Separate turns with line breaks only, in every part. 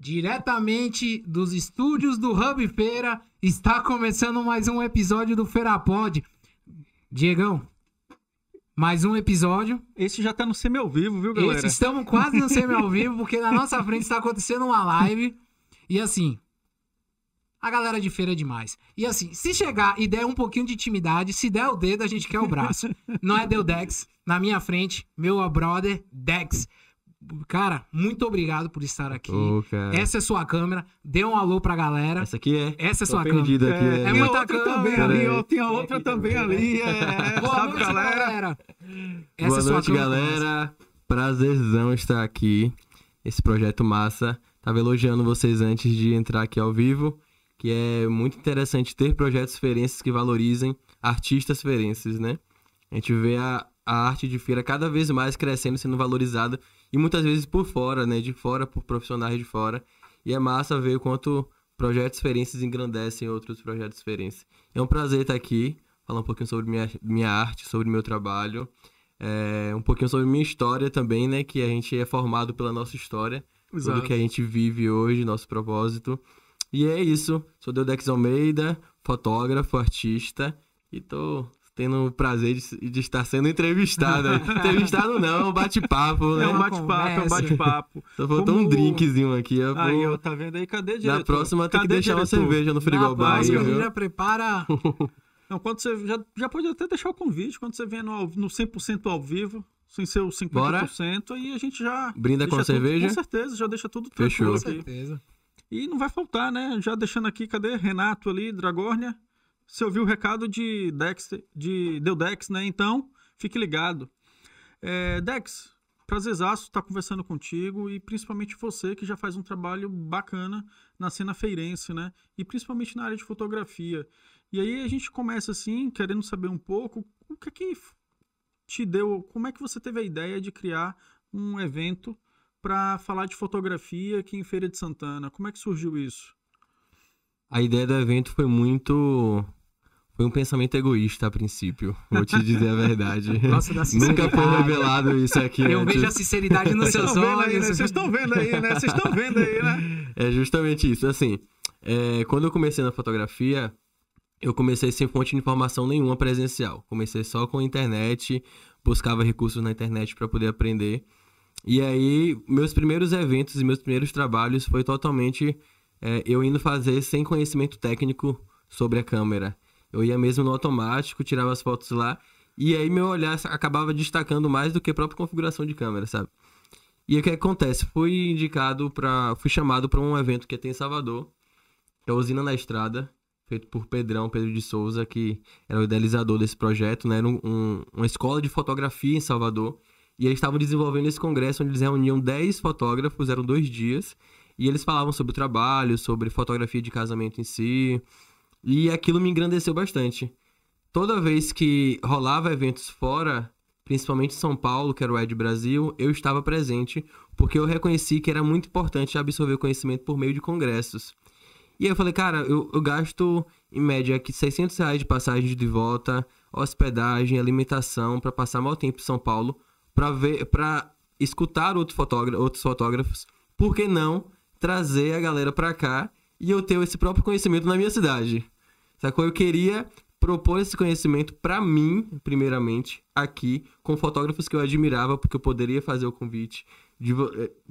Diretamente dos estúdios do Hub Feira, está começando mais um episódio do Feira Pod. Diegão, mais um episódio.
Esse já tá no semi ao vivo, viu, galera?
Esse estamos quase no semi ao vivo, porque na nossa frente está acontecendo uma live. E assim, a galera de feira é demais. E assim, se chegar e der um pouquinho de intimidade, se der o dedo, a gente quer o braço. Não é Deu Dex. Na minha frente, meu brother Dex. Cara, muito obrigado por estar aqui.
Cara.
Essa é sua câmera. Dê um alô pra galera.
Essa aqui é.
Essa é
Tô
sua câmera.
aqui.
É
tem
muita
a outra
câmera,
também ali, ó. Tem a outra também ali. É,
Boa
sabe,
noite,
galera?
galera. Essa
Boa
é sua
noite,
câmera.
galera. Prazerzão estar aqui. Esse projeto massa. Tava elogiando vocês antes de entrar aqui ao vivo, que é muito interessante ter projetos feirenses que valorizem artistas feirenses, né? A gente vê a, a arte de feira cada vez mais crescendo, sendo valorizada, e muitas vezes por fora, né? De fora, por profissionais de fora. E é massa ver o quanto projetos feirenses engrandecem outros projetos feirenses. É um prazer estar aqui, falar um pouquinho sobre minha, minha arte, sobre meu trabalho. É, um pouquinho sobre minha história também, né? Que a gente é formado pela nossa história. Tudo
Exato.
que a gente vive hoje, nosso propósito. E é isso. Sou Deudex Almeida, fotógrafo, artista. E tô tendo o prazer de, de estar sendo entrevistado. aí. entrevistado não, é um bate-papo, né?
É um bate-papo, é um bate-papo.
Só faltou
como-
um drinkzinho aqui. Eu vou-
Aí, ó, tá vendo aí? Cadê, diretor?
Na próxima tem que deixar uma cerveja no
Na
frigobar. aí,
próxima, a
viu?
gente já prepara.
Não, quando você já, já pode até deixar o convite, quando você vier no, no 100% ao vivo, sem ser o 50%, aí a gente já...
Brinda com a cerveja?
Com certeza, já deixa tudo
Fechou.
tranquilo
Com
aqui.
certeza.
E não vai faltar, né? Já deixando aqui, cadê Renato ali, Dragórnia? Você ouviu o recado de Dex, de Deu Dex, né? Então, fique ligado. É, Dex, prazerzaço estar conversando contigo e principalmente você que já faz um trabalho bacana na cena feirense, né? E principalmente na área de fotografia. E aí a gente começa assim, querendo saber um pouco o que é que te deu, como é que você teve a ideia de criar um evento para falar de fotografia aqui em Feira de Santana? Como é que surgiu isso?
A ideia do evento foi muito. Foi um pensamento egoísta a princípio. Vou te dizer a verdade.
Gosto da
Nunca foi revelado isso aqui.
Eu
antes.
vejo a sinceridade nos seus
vendo aí, né?
olhos.
Vocês estão vendo aí, né? Vocês estão vendo aí, né?
É justamente isso. Assim, é, quando eu comecei na fotografia, eu comecei sem fonte de informação nenhuma presencial. Comecei só com a internet, buscava recursos na internet para poder aprender. E aí, meus primeiros eventos e meus primeiros trabalhos foi totalmente é, eu indo fazer sem conhecimento técnico sobre a câmera. Eu ia mesmo no automático, tirava as fotos lá, e aí meu olhar acabava destacando mais do que a própria configuração de câmera, sabe? E o que acontece? Fui indicado para, fui chamado para um evento que tem em Salvador, que é a Usina na Estrada, feito por Pedrão, Pedro de Souza, que era o idealizador desse projeto, né? Era um- um- uma escola de fotografia em Salvador. E eles estavam desenvolvendo esse congresso onde eles reuniam 10 fotógrafos, eram dois dias, e eles falavam sobre o trabalho, sobre fotografia de casamento em si, e aquilo me engrandeceu bastante. Toda vez que rolava eventos fora, principalmente em São Paulo, que era o Ed Brasil, eu estava presente, porque eu reconheci que era muito importante absorver conhecimento por meio de congressos. E aí eu falei, cara, eu, eu gasto em média aqui 600 reais de passagem de volta, hospedagem, alimentação, para passar mau tempo em São Paulo, para ver, para escutar outro fotógra outros fotógrafos. Por que não trazer a galera para cá e eu ter esse próprio conhecimento na minha cidade? Sacou? Eu queria propor esse conhecimento para mim, primeiramente, aqui, com fotógrafos que eu admirava, porque eu poderia fazer o convite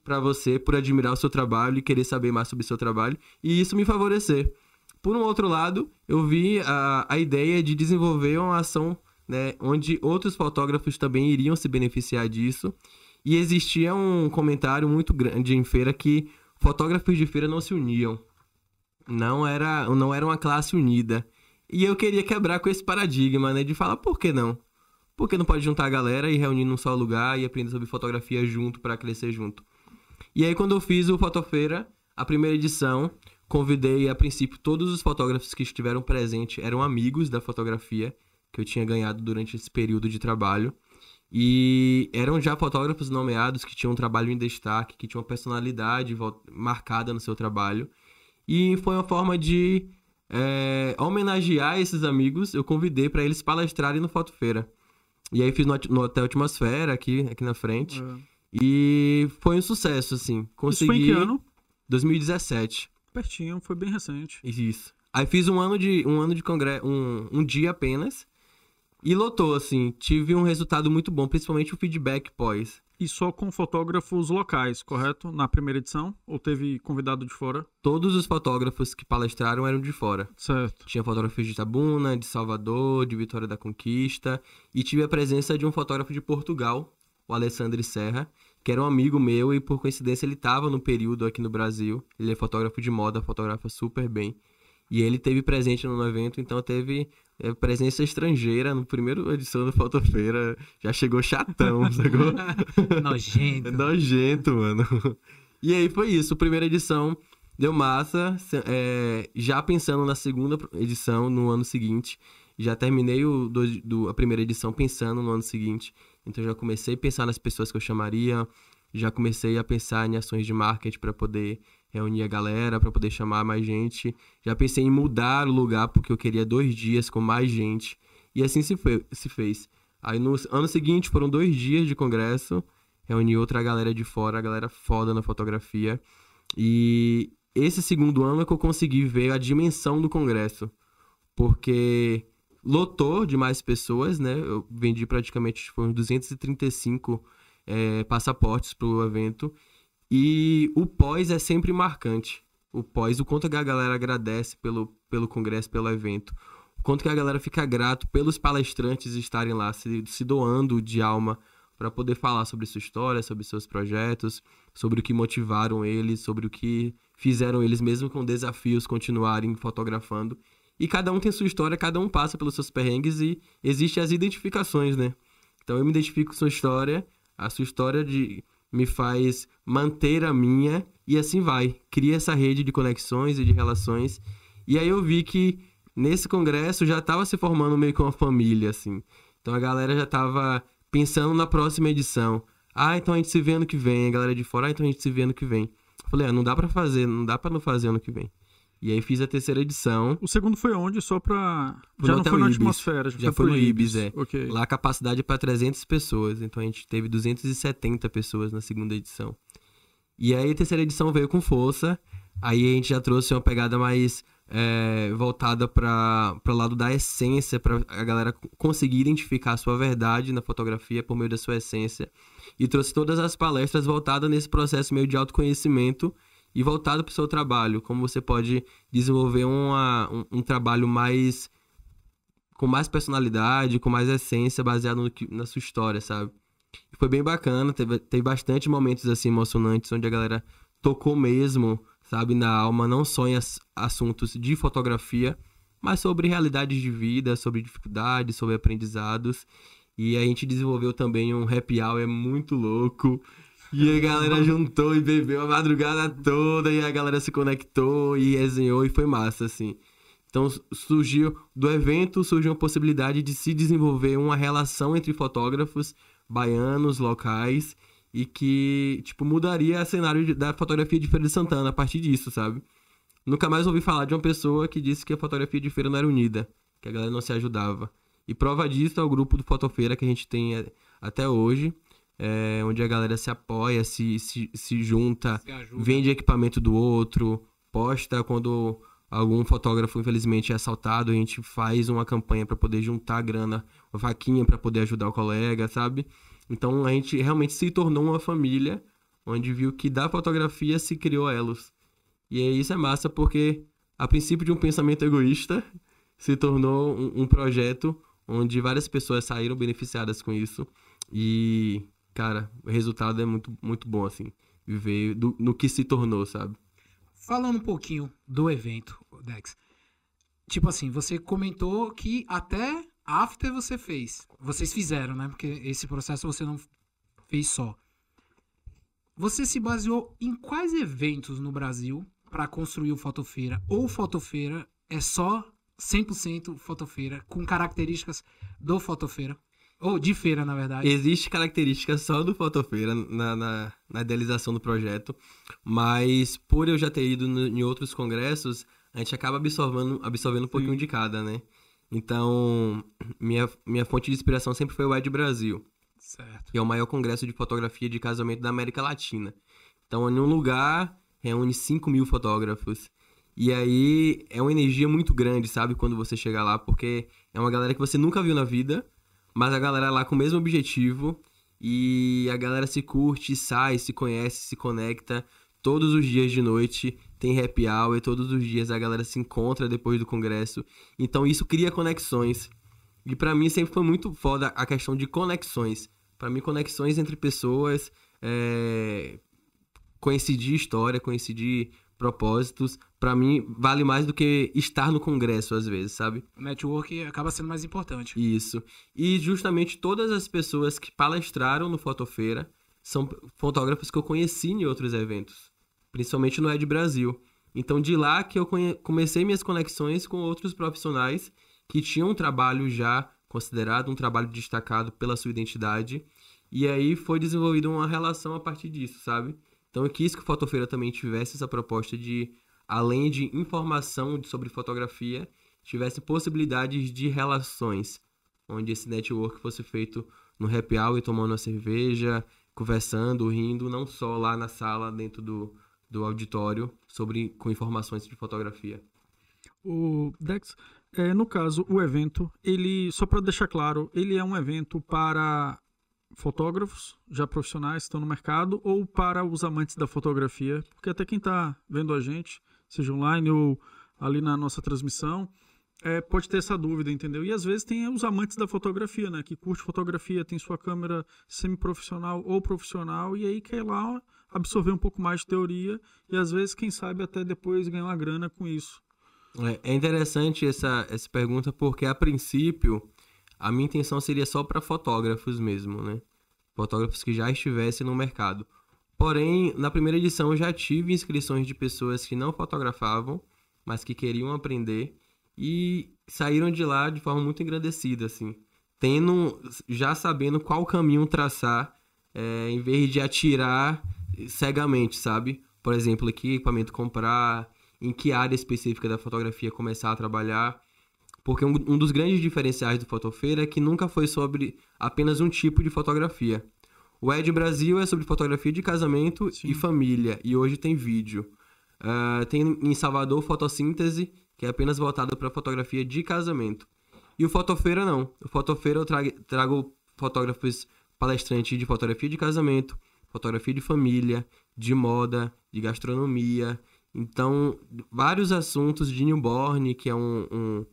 para você por admirar o seu trabalho e querer saber mais sobre o seu trabalho, e isso me favorecer. Por um outro lado, eu vi a, a ideia de desenvolver uma ação né, onde outros fotógrafos também iriam se beneficiar disso, e existia um comentário muito grande em feira que fotógrafos de feira não se uniam. Não era, não era uma classe unida. E eu queria quebrar com esse paradigma, né? De falar, por que não? Por que não pode juntar a galera e reunir num só lugar e aprender sobre fotografia junto para crescer junto? E aí, quando eu fiz o Fotofeira, a primeira edição, convidei a princípio todos os fotógrafos que estiveram presentes, eram amigos da fotografia que eu tinha ganhado durante esse período de trabalho. E eram já fotógrafos nomeados que tinham um trabalho em destaque, que tinham uma personalidade marcada no seu trabalho. E foi uma forma de é, homenagear esses amigos. Eu convidei para eles palestrarem no Fotofeira. E aí fiz no, no Hotel Atmosfera, aqui, aqui na frente. E foi um sucesso, assim.
Isso foi em
Consegui.
que ano?
2017.
Pertinho, foi bem recente.
Isso. Aí fiz um ano de um ano de congresso, um, um dia apenas. E lotou, assim. Tive um resultado muito bom, principalmente o feedback pós.
E só com fotógrafos locais, correto? Na primeira edição? Ou teve convidado de fora?
Todos os fotógrafos que palestraram eram de fora.
Certo.
Tinha fotógrafos de Itabuna, de Salvador, de Vitória da Conquista. E tive a presença de um fotógrafo de Portugal, o Alessandro Serra, que era um amigo meu e por coincidência ele estava no período aqui no Brasil. Ele é fotógrafo de moda, fotografa super bem. E ele teve presente no evento, então teve é, presença estrangeira no primeiro edição da Fotofeira. Já chegou chatão, sacou?
Nojento.
Nojento, mano. E aí foi isso. Primeira edição deu massa. é, já pensando na segunda edição no ano seguinte. Já terminei o, do, do- a primeira edição pensando no ano seguinte. Então já comecei a pensar nas pessoas que eu chamaria. Já comecei a pensar em ações de marketing para poder reunir a galera, para poder chamar mais gente. Já pensei em mudar o lugar porque eu queria dois dias com mais gente. E assim se, fe- se fez. Aí no ano seguinte foram dois dias de congresso. Reuni outra galera de fora, a galera foda na fotografia. E esse segundo ano é que eu consegui ver a dimensão do congresso. Porque lotou de mais pessoas, né? Eu vendi praticamente foi uns 235 é, passaportes pro evento. E o pós é sempre marcante. O pós, o quanto que a galera agradece pelo, pelo congresso, pelo evento. O quanto que a galera fica grato pelos palestrantes estarem lá, se, se doando de alma para poder falar sobre sua história, sobre seus projetos, sobre o que motivaram eles, sobre o que fizeram eles, mesmo com desafios, continuarem fotografando. E cada um tem sua história, cada um passa pelos seus perrengues e existem as identificações, né? Então eu me identifico com sua história, a sua história de me faz manter a minha e assim vai. Cria essa rede de conexões e de relações. E aí eu vi que nesse congresso já estava se formando meio que uma família, assim. Então a galera já estava pensando na próxima edição. Ah, então a gente se vê ano que vem. A galera de fora, ah, então a gente se vê ano que vem. Falei, ah, não dá pra fazer, não dá pra não fazer ano que vem. E aí fiz a terceira edição.
O segundo foi onde? Só pra.
Foi
já não foi na
Ibis.
atmosfera, já,
Já
foi
foi no Ibis, é.
Ok.
Lá a capacidade é para 300 pessoas, então a gente teve 270 pessoas na segunda edição. E aí a terceira edição veio com força, aí a gente já trouxe uma pegada mais é, voltada para o lado da essência, para a galera conseguir identificar a sua verdade na fotografia por meio da sua essência. E trouxe todas as palestras voltadas nesse processo meio de autoconhecimento e voltado para o seu trabalho, como você pode desenvolver uma, um, um trabalho mais com mais personalidade, com mais essência, baseado no na sua história, sabe? E foi bem bacana, teve, teve bastante momentos assim emocionantes, onde a galera tocou mesmo, sabe, na alma, não só em ass- assuntos de fotografia, mas sobre realidades de vida, sobre dificuldades, sobre aprendizados. E a gente desenvolveu também um happy hour muito louco. E a galera juntou e bebeu a madrugada toda, e a galera se conectou e resenhou, e foi massa, assim. Então su- surgiu do evento surgiu a possibilidade de se desenvolver uma relação entre fotógrafos baianos locais e que tipo mudaria o cenário da fotografia de Feira de Santana a partir disso, sabe? Nunca mais ouvi falar de uma pessoa que disse que a fotografia de feira não era unida, que a galera não se ajudava. E prova disso é o grupo do Fotofeira que a gente tem é, até hoje, é, onde a galera se apoia, se, se, se junta,
Se
vende equipamento do outro, posta quando algum fotógrafo infelizmente é assaltado, a gente faz uma campanha para poder juntar grana, uma vaquinha para poder ajudar o colega, sabe? Então a gente realmente se tornou uma família onde viu que da fotografia se criou elos. E aí isso é massa porque a princípio de um pensamento egoísta se tornou um, um projeto onde várias pessoas saíram beneficiadas com isso e cara, o resultado é muito muito bom assim, ver do- no que se tornou, sabe?
Falando um pouquinho do evento, Dex. Tipo assim, você comentou que até after você fez. Vocês fizeram, né? Porque esse processo você não fez só. Você se baseou em quais eventos no Brasil para construir o Fotofeira? Ou Fotofeira é só 100% Fotofeira, com características do Fotofeira? Ou de feira, na verdade.
Existe característica só do Fotofeira na, na, na idealização do projeto, mas por eu já ter ido no- em outros congressos, a gente acaba absorvendo, absorvendo um pouquinho de cada, né? Então, minha, minha fonte de inspiração sempre foi o Ed Brasil,
Certo.
que é o maior congresso de fotografia de casamento da América Latina. Então, em um lugar reúne 5 mil fotógrafos. E aí é uma energia muito grande, sabe? Quando você chega lá, porque é uma galera que você nunca viu na vida, mas a galera lá com o mesmo objetivo. E a galera se curte, sai, se conhece, se conecta todos os dias de noite. Tem happy hour, todos os dias a galera se encontra depois do congresso. Então isso cria conexões. E para mim sempre foi muito foda a questão de conexões. Para mim, conexões entre pessoas, é... coincidir história, coincidir propósitos, para mim vale mais do que estar no congresso às vezes, sabe?
O network acaba sendo mais importante.
Isso. E justamente todas as pessoas que palestraram no Fotofeira são fotógrafos que eu conheci em outros eventos, principalmente no Ed Brasil. Então de lá que eu comecei minhas conexões com outros profissionais que tinham um trabalho já considerado um trabalho destacado pela sua identidade. E aí foi desenvolvida uma relação a partir disso, sabe? Então eu quis que o Fotofeira também tivesse essa proposta de, além de informação sobre fotografia, tivesse possibilidades de relações, onde esse network fosse feito no happy hour, tomando uma cerveja, conversando, rindo, não só lá na sala, dentro do, do auditório, sobre com informações de fotografia.
O Dex, é, no caso, o evento, ele, só para deixar claro, ele é um evento para fotógrafos já profissionais que estão no mercado ou para os amantes da fotografia, porque até quem está vendo a gente, seja online ou ali na nossa transmissão, é, pode ter essa dúvida, entendeu? E às vezes tem os amantes da fotografia, né? Que curte fotografia, tem sua câmera semi-profissional ou profissional e aí quer lá absorver um pouco mais de teoria e às vezes, quem sabe, até depois ganhar uma grana com isso.
É, é interessante essa, essa pergunta porque, a princípio, a minha intenção seria só para fotógrafos mesmo, né? Fotógrafos que já estivessem no mercado. Porém, na primeira edição eu já tive inscrições de pessoas que não fotografavam, mas que queriam aprender e saíram de lá de forma muito engrandecida, assim, tendo já sabendo qual caminho traçar, é, em vez de atirar cegamente, sabe? Por exemplo, que equipamento comprar, em que área específica da fotografia começar a trabalhar. Porque um, um dos grandes diferenciais do Fotofeira é que nunca foi sobre apenas um tipo de fotografia. O Ed Brasil é sobre fotografia de casamento Sim. e família, e hoje tem vídeo. Uh, tem em Salvador fotossíntese, que é apenas voltado para fotografia de casamento. E o Fotofeira não. O Fotofeira eu trago, trago fotógrafos palestrantes de fotografia de casamento, fotografia de família, de moda, de gastronomia, então, vários assuntos de newborn, que é um, um,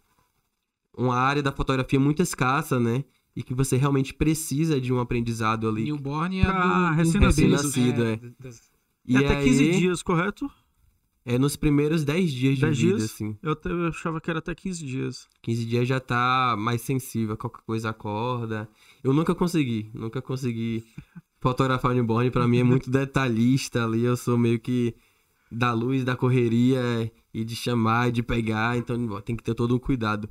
uma área da fotografia muito escassa, né? E que você realmente precisa de um aprendizado ali.
Newborn é
pra do recém-nascido.
é.
é. E até 15 dias, correto?
É nos primeiros 10 dias de 10 vida, dias? assim.
Eu, eu achava que era até 15 dias.
15 dias já tá mais sensível, qualquer coisa acorda. Eu nunca consegui, nunca consegui fotografar o newborn. Pra mim é muito detalhista ali, eu sou meio que da luz, da correria e de chamar, de pegar, então tem que ter todo um cuidado.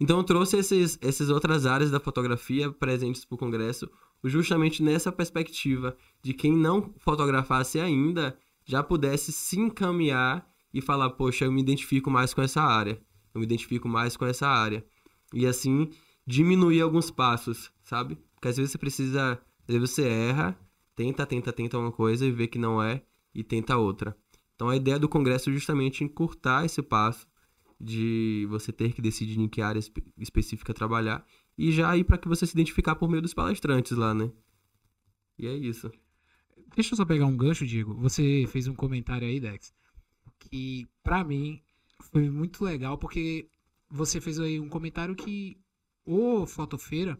Então eu trouxe esses, essas outras áreas da fotografia presentes para o Congresso, justamente nessa perspectiva de quem não fotografasse ainda já pudesse se encaminhar e falar, poxa, eu me identifico mais com essa área, eu me identifico mais com essa área. E assim, diminuir alguns passos, sabe? Porque às vezes você precisa, às vezes você erra, tenta, tenta, tenta uma coisa e vê que não é, e tenta outra. Então a ideia do congresso é justamente encurtar esse passo de você ter que decidir em que área específica trabalhar e já ir para que você se identificar por meio dos palestrantes lá, né? E é isso.
Deixa eu só pegar um gancho, Diego. Você fez um comentário aí, Dex, que para mim foi muito legal porque você fez aí um comentário que o Fotofeira,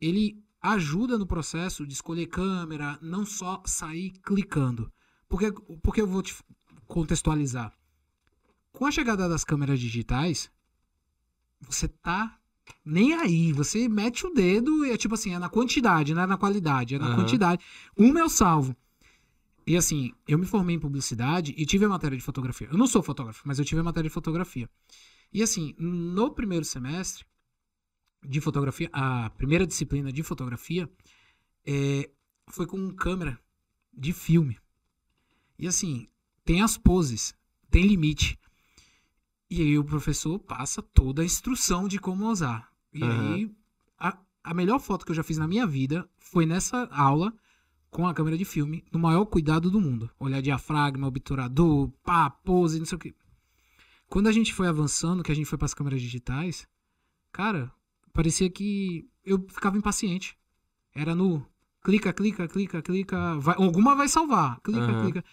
ele ajuda no processo de escolher câmera, não só sair clicando. Porque, porque eu vou te contextualizar. Com a chegada das câmeras digitais, você tá nem aí. Você mete o dedo e é tipo assim, é na quantidade, não é na qualidade, é na uhum. quantidade. Uma eu salvo. E assim, eu me formei em publicidade e tive a matéria de fotografia. Eu não sou fotógrafo, mas eu tive a matéria de fotografia. E assim, no primeiro semestre de fotografia, a primeira disciplina de fotografia é, foi com câmera de filme. E assim, tem as poses, tem limite. E aí o professor passa toda a instrução de como usar. E uhum. aí, a, a melhor foto que eu já fiz na minha vida foi nessa aula com a câmera de filme no maior cuidado do mundo. Olhar diafragma, obturador, pá, pose, não sei o que. Quando a gente foi avançando, que a gente foi para as câmeras digitais, cara, parecia que eu ficava impaciente. Era no clica, clica, clica, clica, vai, alguma vai salvar. Clica,
Aham.
clica.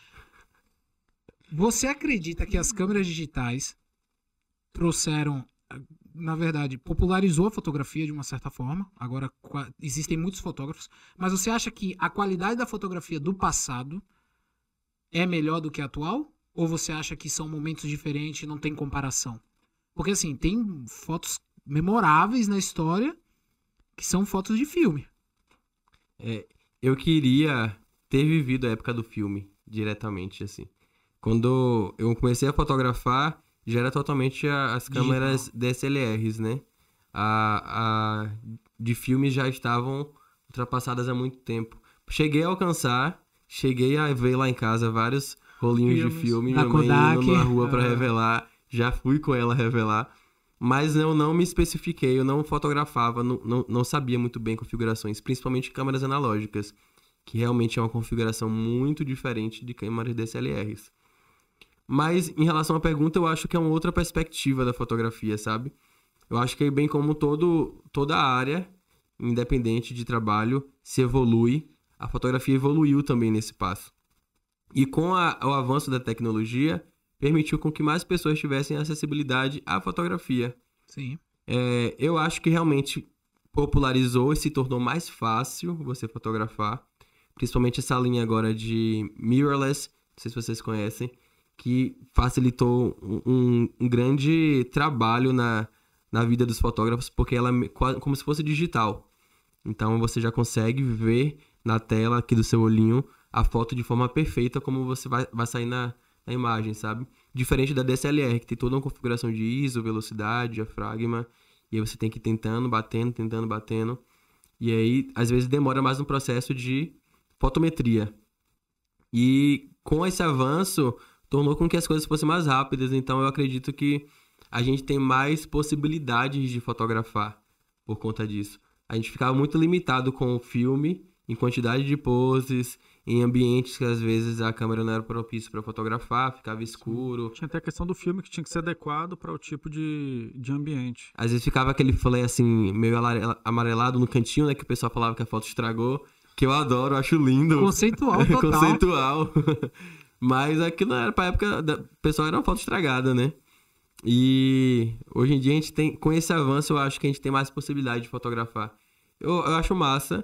Você acredita que as câmeras digitais trouxeram, na verdade, popularizou a fotografia de uma certa forma. Agora existem muitos fotógrafos, mas você acha que a qualidade da fotografia do passado é melhor do que a atual? Ou você acha que são momentos diferentes não tem comparação? Porque assim, tem fotos memoráveis na história que são fotos de filme.
Eu queria ter vivido a época do filme diretamente, assim. Quando eu comecei a fotografar, já era totalmente a- as
Digital.
câmeras DSLRs, né? A, a de filmes já estavam ultrapassadas há muito tempo. Cheguei a alcançar, cheguei a ver lá em casa vários rolinhos de
Filmes.
filme,
Da
minha mãe
Kodak,
indo na rua pra
ah.
revelar, já fui com ela revelar. Mas eu não me especifiquei, eu não fotografava, não, não, não sabia muito bem configurações, principalmente câmeras analógicas, que realmente é uma configuração muito diferente de câmeras DSLRs. Mas em relação à pergunta, eu acho que é uma outra perspectiva da fotografia, sabe? Eu acho que bem como todo, toda área, independente de trabalho, se evolui, a fotografia evoluiu também nesse passo. E com a- o avanço da tecnologia, permitiu com que mais pessoas tivessem acessibilidade à fotografia.
Sim.
É, eu acho que realmente popularizou e se tornou mais fácil você fotografar. Principalmente essa linha agora de mirrorless, não sei se vocês conhecem, que facilitou um, um- grande trabalho na, na vida dos fotógrafos, porque ela é como se fosse digital. Então você já consegue ver na tela aqui do seu olhinho a foto de forma perfeita como você vai, vai sair na, na imagem, sabe? Diferente da DSLR, que tem toda uma configuração de ISO, velocidade, diafragma, e aí você tem que ir tentando, batendo, tentando, batendo. E aí, às vezes, demora mais no processo de fotometria. E com esse avanço, tornou com que as coisas fossem mais rápidas. Então, eu acredito que a gente tem mais possibilidades de fotografar por conta disso. A gente ficava muito limitado com o filme, em quantidade de poses, em ambientes que às vezes a câmera não era propícia para fotografar, ficava escuro.
Tinha até a questão do filme que tinha que ser adequado para o tipo de, de ambiente.
Às vezes ficava aquele flare assim, meio amarelado no cantinho, né? Que o pessoal falava que a foto estragou. Que eu adoro, acho lindo.
Conceitual total.
Conceitual. Mas aquilo era pra época. Da... O pessoal era uma foto estragada, né? E hoje em dia a gente tem. Com esse avanço, eu acho que a gente tem mais possibilidade de fotografar. Eu, eu acho massa.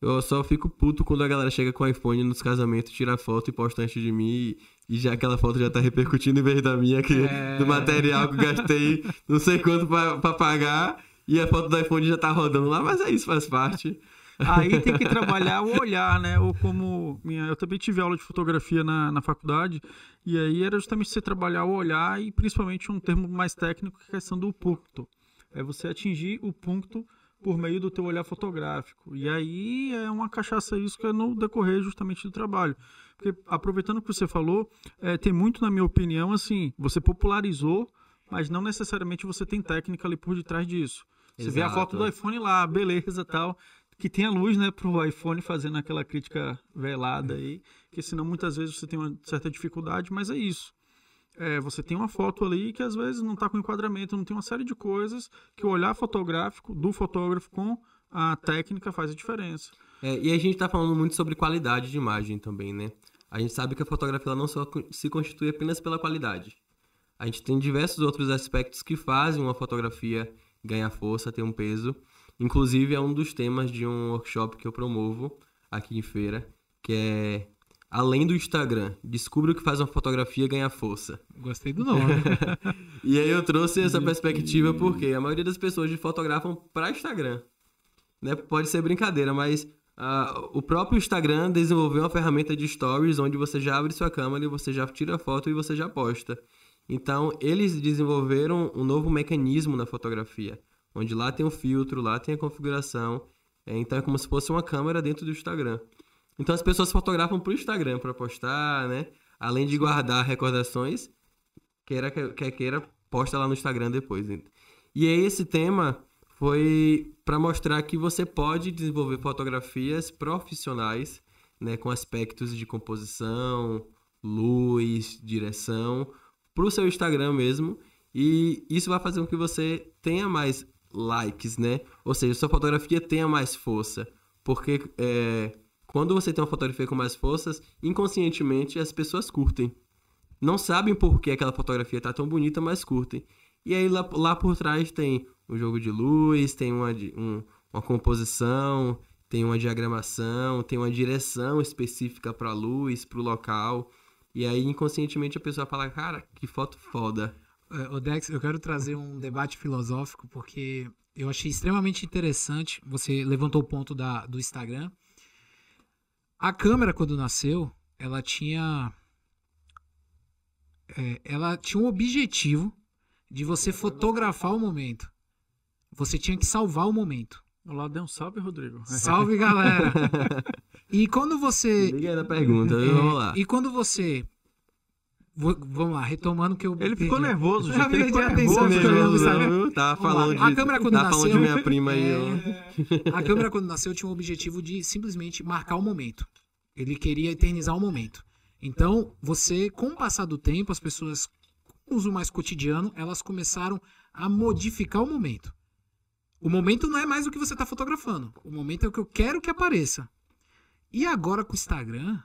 Eu só fico puto quando a galera chega com o iPhone nos casamentos, tira foto e posta antes de mim. E, já aquela foto já tá repercutindo em vez da minha, que,
É.
do material que eu gastei não sei quanto pra, pra pagar. E a foto do iPhone já tá rodando lá, mas é isso, faz parte.
Aí tem que trabalhar o olhar, né? Ou como. Minha, eu também tive aula de fotografia na, na faculdade, e aí era justamente você trabalhar o olhar e principalmente um termo mais técnico, que é a questão do ponto. É você atingir o ponto por meio do teu olhar fotográfico. E aí é uma cachaça isso que é no decorrer justamente do trabalho. Porque aproveitando o que você falou, é, tem muito, na minha opinião, assim, você popularizou, mas não necessariamente você tem técnica ali por detrás disso. Você vê a
Exato.
foto do iPhone lá, beleza tal que tem a luz, né, pro iPhone fazendo aquela crítica velada aí, que senão muitas vezes você tem uma certa dificuldade, mas é isso. É, você tem uma foto ali que às vezes não está com enquadramento, não tem uma série de coisas que o olhar fotográfico do fotógrafo com a técnica faz a diferença.
É, e a gente tá falando muito sobre qualidade de imagem também, né? A gente sabe que a fotografia não só se constitui apenas pela qualidade. A gente tem diversos outros aspectos que fazem uma fotografia ganhar força, ter um peso. Inclusive, é um dos temas de um workshop que eu promovo aqui em feira, que é Além do Instagram, descubra o que faz uma fotografia ganhar força.
Gostei do nome.
E aí eu trouxe essa perspectiva porque a maioria das pessoas fotografam para Instagram. Né? Pode ser brincadeira, mas ah, o próprio Instagram desenvolveu uma ferramenta de stories onde você já abre sua câmera e você já tira a foto e você já posta. Então, eles desenvolveram um novo mecanismo na fotografia, onde lá tem o filtro, lá tem a configuração. É, então é como se fosse uma câmera dentro do Instagram. Então as pessoas fotografam pro Instagram para postar, né? Além de guardar recordações, queira que quer queira, posta lá no Instagram depois. E aí esse tema foi para mostrar que você pode desenvolver fotografias profissionais né, com aspectos de composição, luz, direção, para o seu Instagram mesmo. E isso vai fazer com que você tenha mais likes, né? Ou seja, sua fotografia tenha mais força. Porque é, quando você tem uma fotografia com mais forças, inconscientemente as pessoas curtem. Não sabem por que aquela fotografia está tão bonita, mas curtem. E aí lá, lá por trás tem um jogo de luz, tem uma, um, uma composição, tem uma diagramação, tem uma direção específica para a luz, para o local. E aí inconscientemente a pessoa fala, cara, que foto foda.
O Dex, eu quero trazer um debate filosófico porque eu achei extremamente interessante. Você levantou o ponto da, do Instagram. A câmera, quando nasceu, ela tinha. É, ela tinha um objetivo de você fotografar o momento. Você tinha que salvar o momento.
Olá, dê um salve, Rodrigo.
Salve, galera! e quando você.
Liga aí na pergunta,
É,
vamos lá.
E quando você. Vou- vamos lá, retomando que eu.
Ele ficou
perdi.
nervoso,
Já
gente. Ele ficou
a atenção,
nervoso.
lá.
falando
A
de,
câmera quando
tava falando de
nasceu-
minha prima aí.
É, a câmera, quando nasceu, tinha o objetivo de simplesmente marcar o momento. Ele queria eternizar o momento. Então, você, com o passar do tempo, as pessoas com uso mais cotidiano, elas começaram a modificar o momento. O momento não é mais o que você está fotografando. O momento é o que eu quero que apareça. E agora com o Instagram,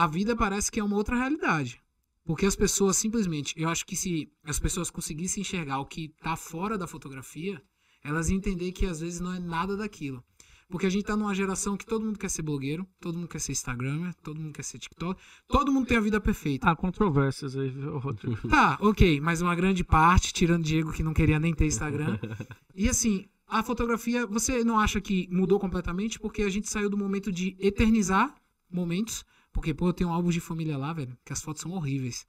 a vida parece que é uma outra realidade. Porque as pessoas simplesmente, eu acho que se as pessoas conseguissem enxergar o que está fora da fotografia, elas iam entender que às vezes não é nada daquilo. Porque a gente tá numa geração que todo mundo quer ser blogueiro, todo mundo quer ser Instagramer, todo mundo quer ser TikTok, todo mundo tem a vida perfeita.
Há controvérsias aí, Rodrigo.
Tá, ok, mas uma grande parte, tirando Diego que não queria nem ter Instagram. E assim, a fotografia, você não acha que mudou completamente? Porque a gente saiu do momento de eternizar momentos. Porque, pô, eu tenho álbum de família lá, velho, que as fotos são horríveis.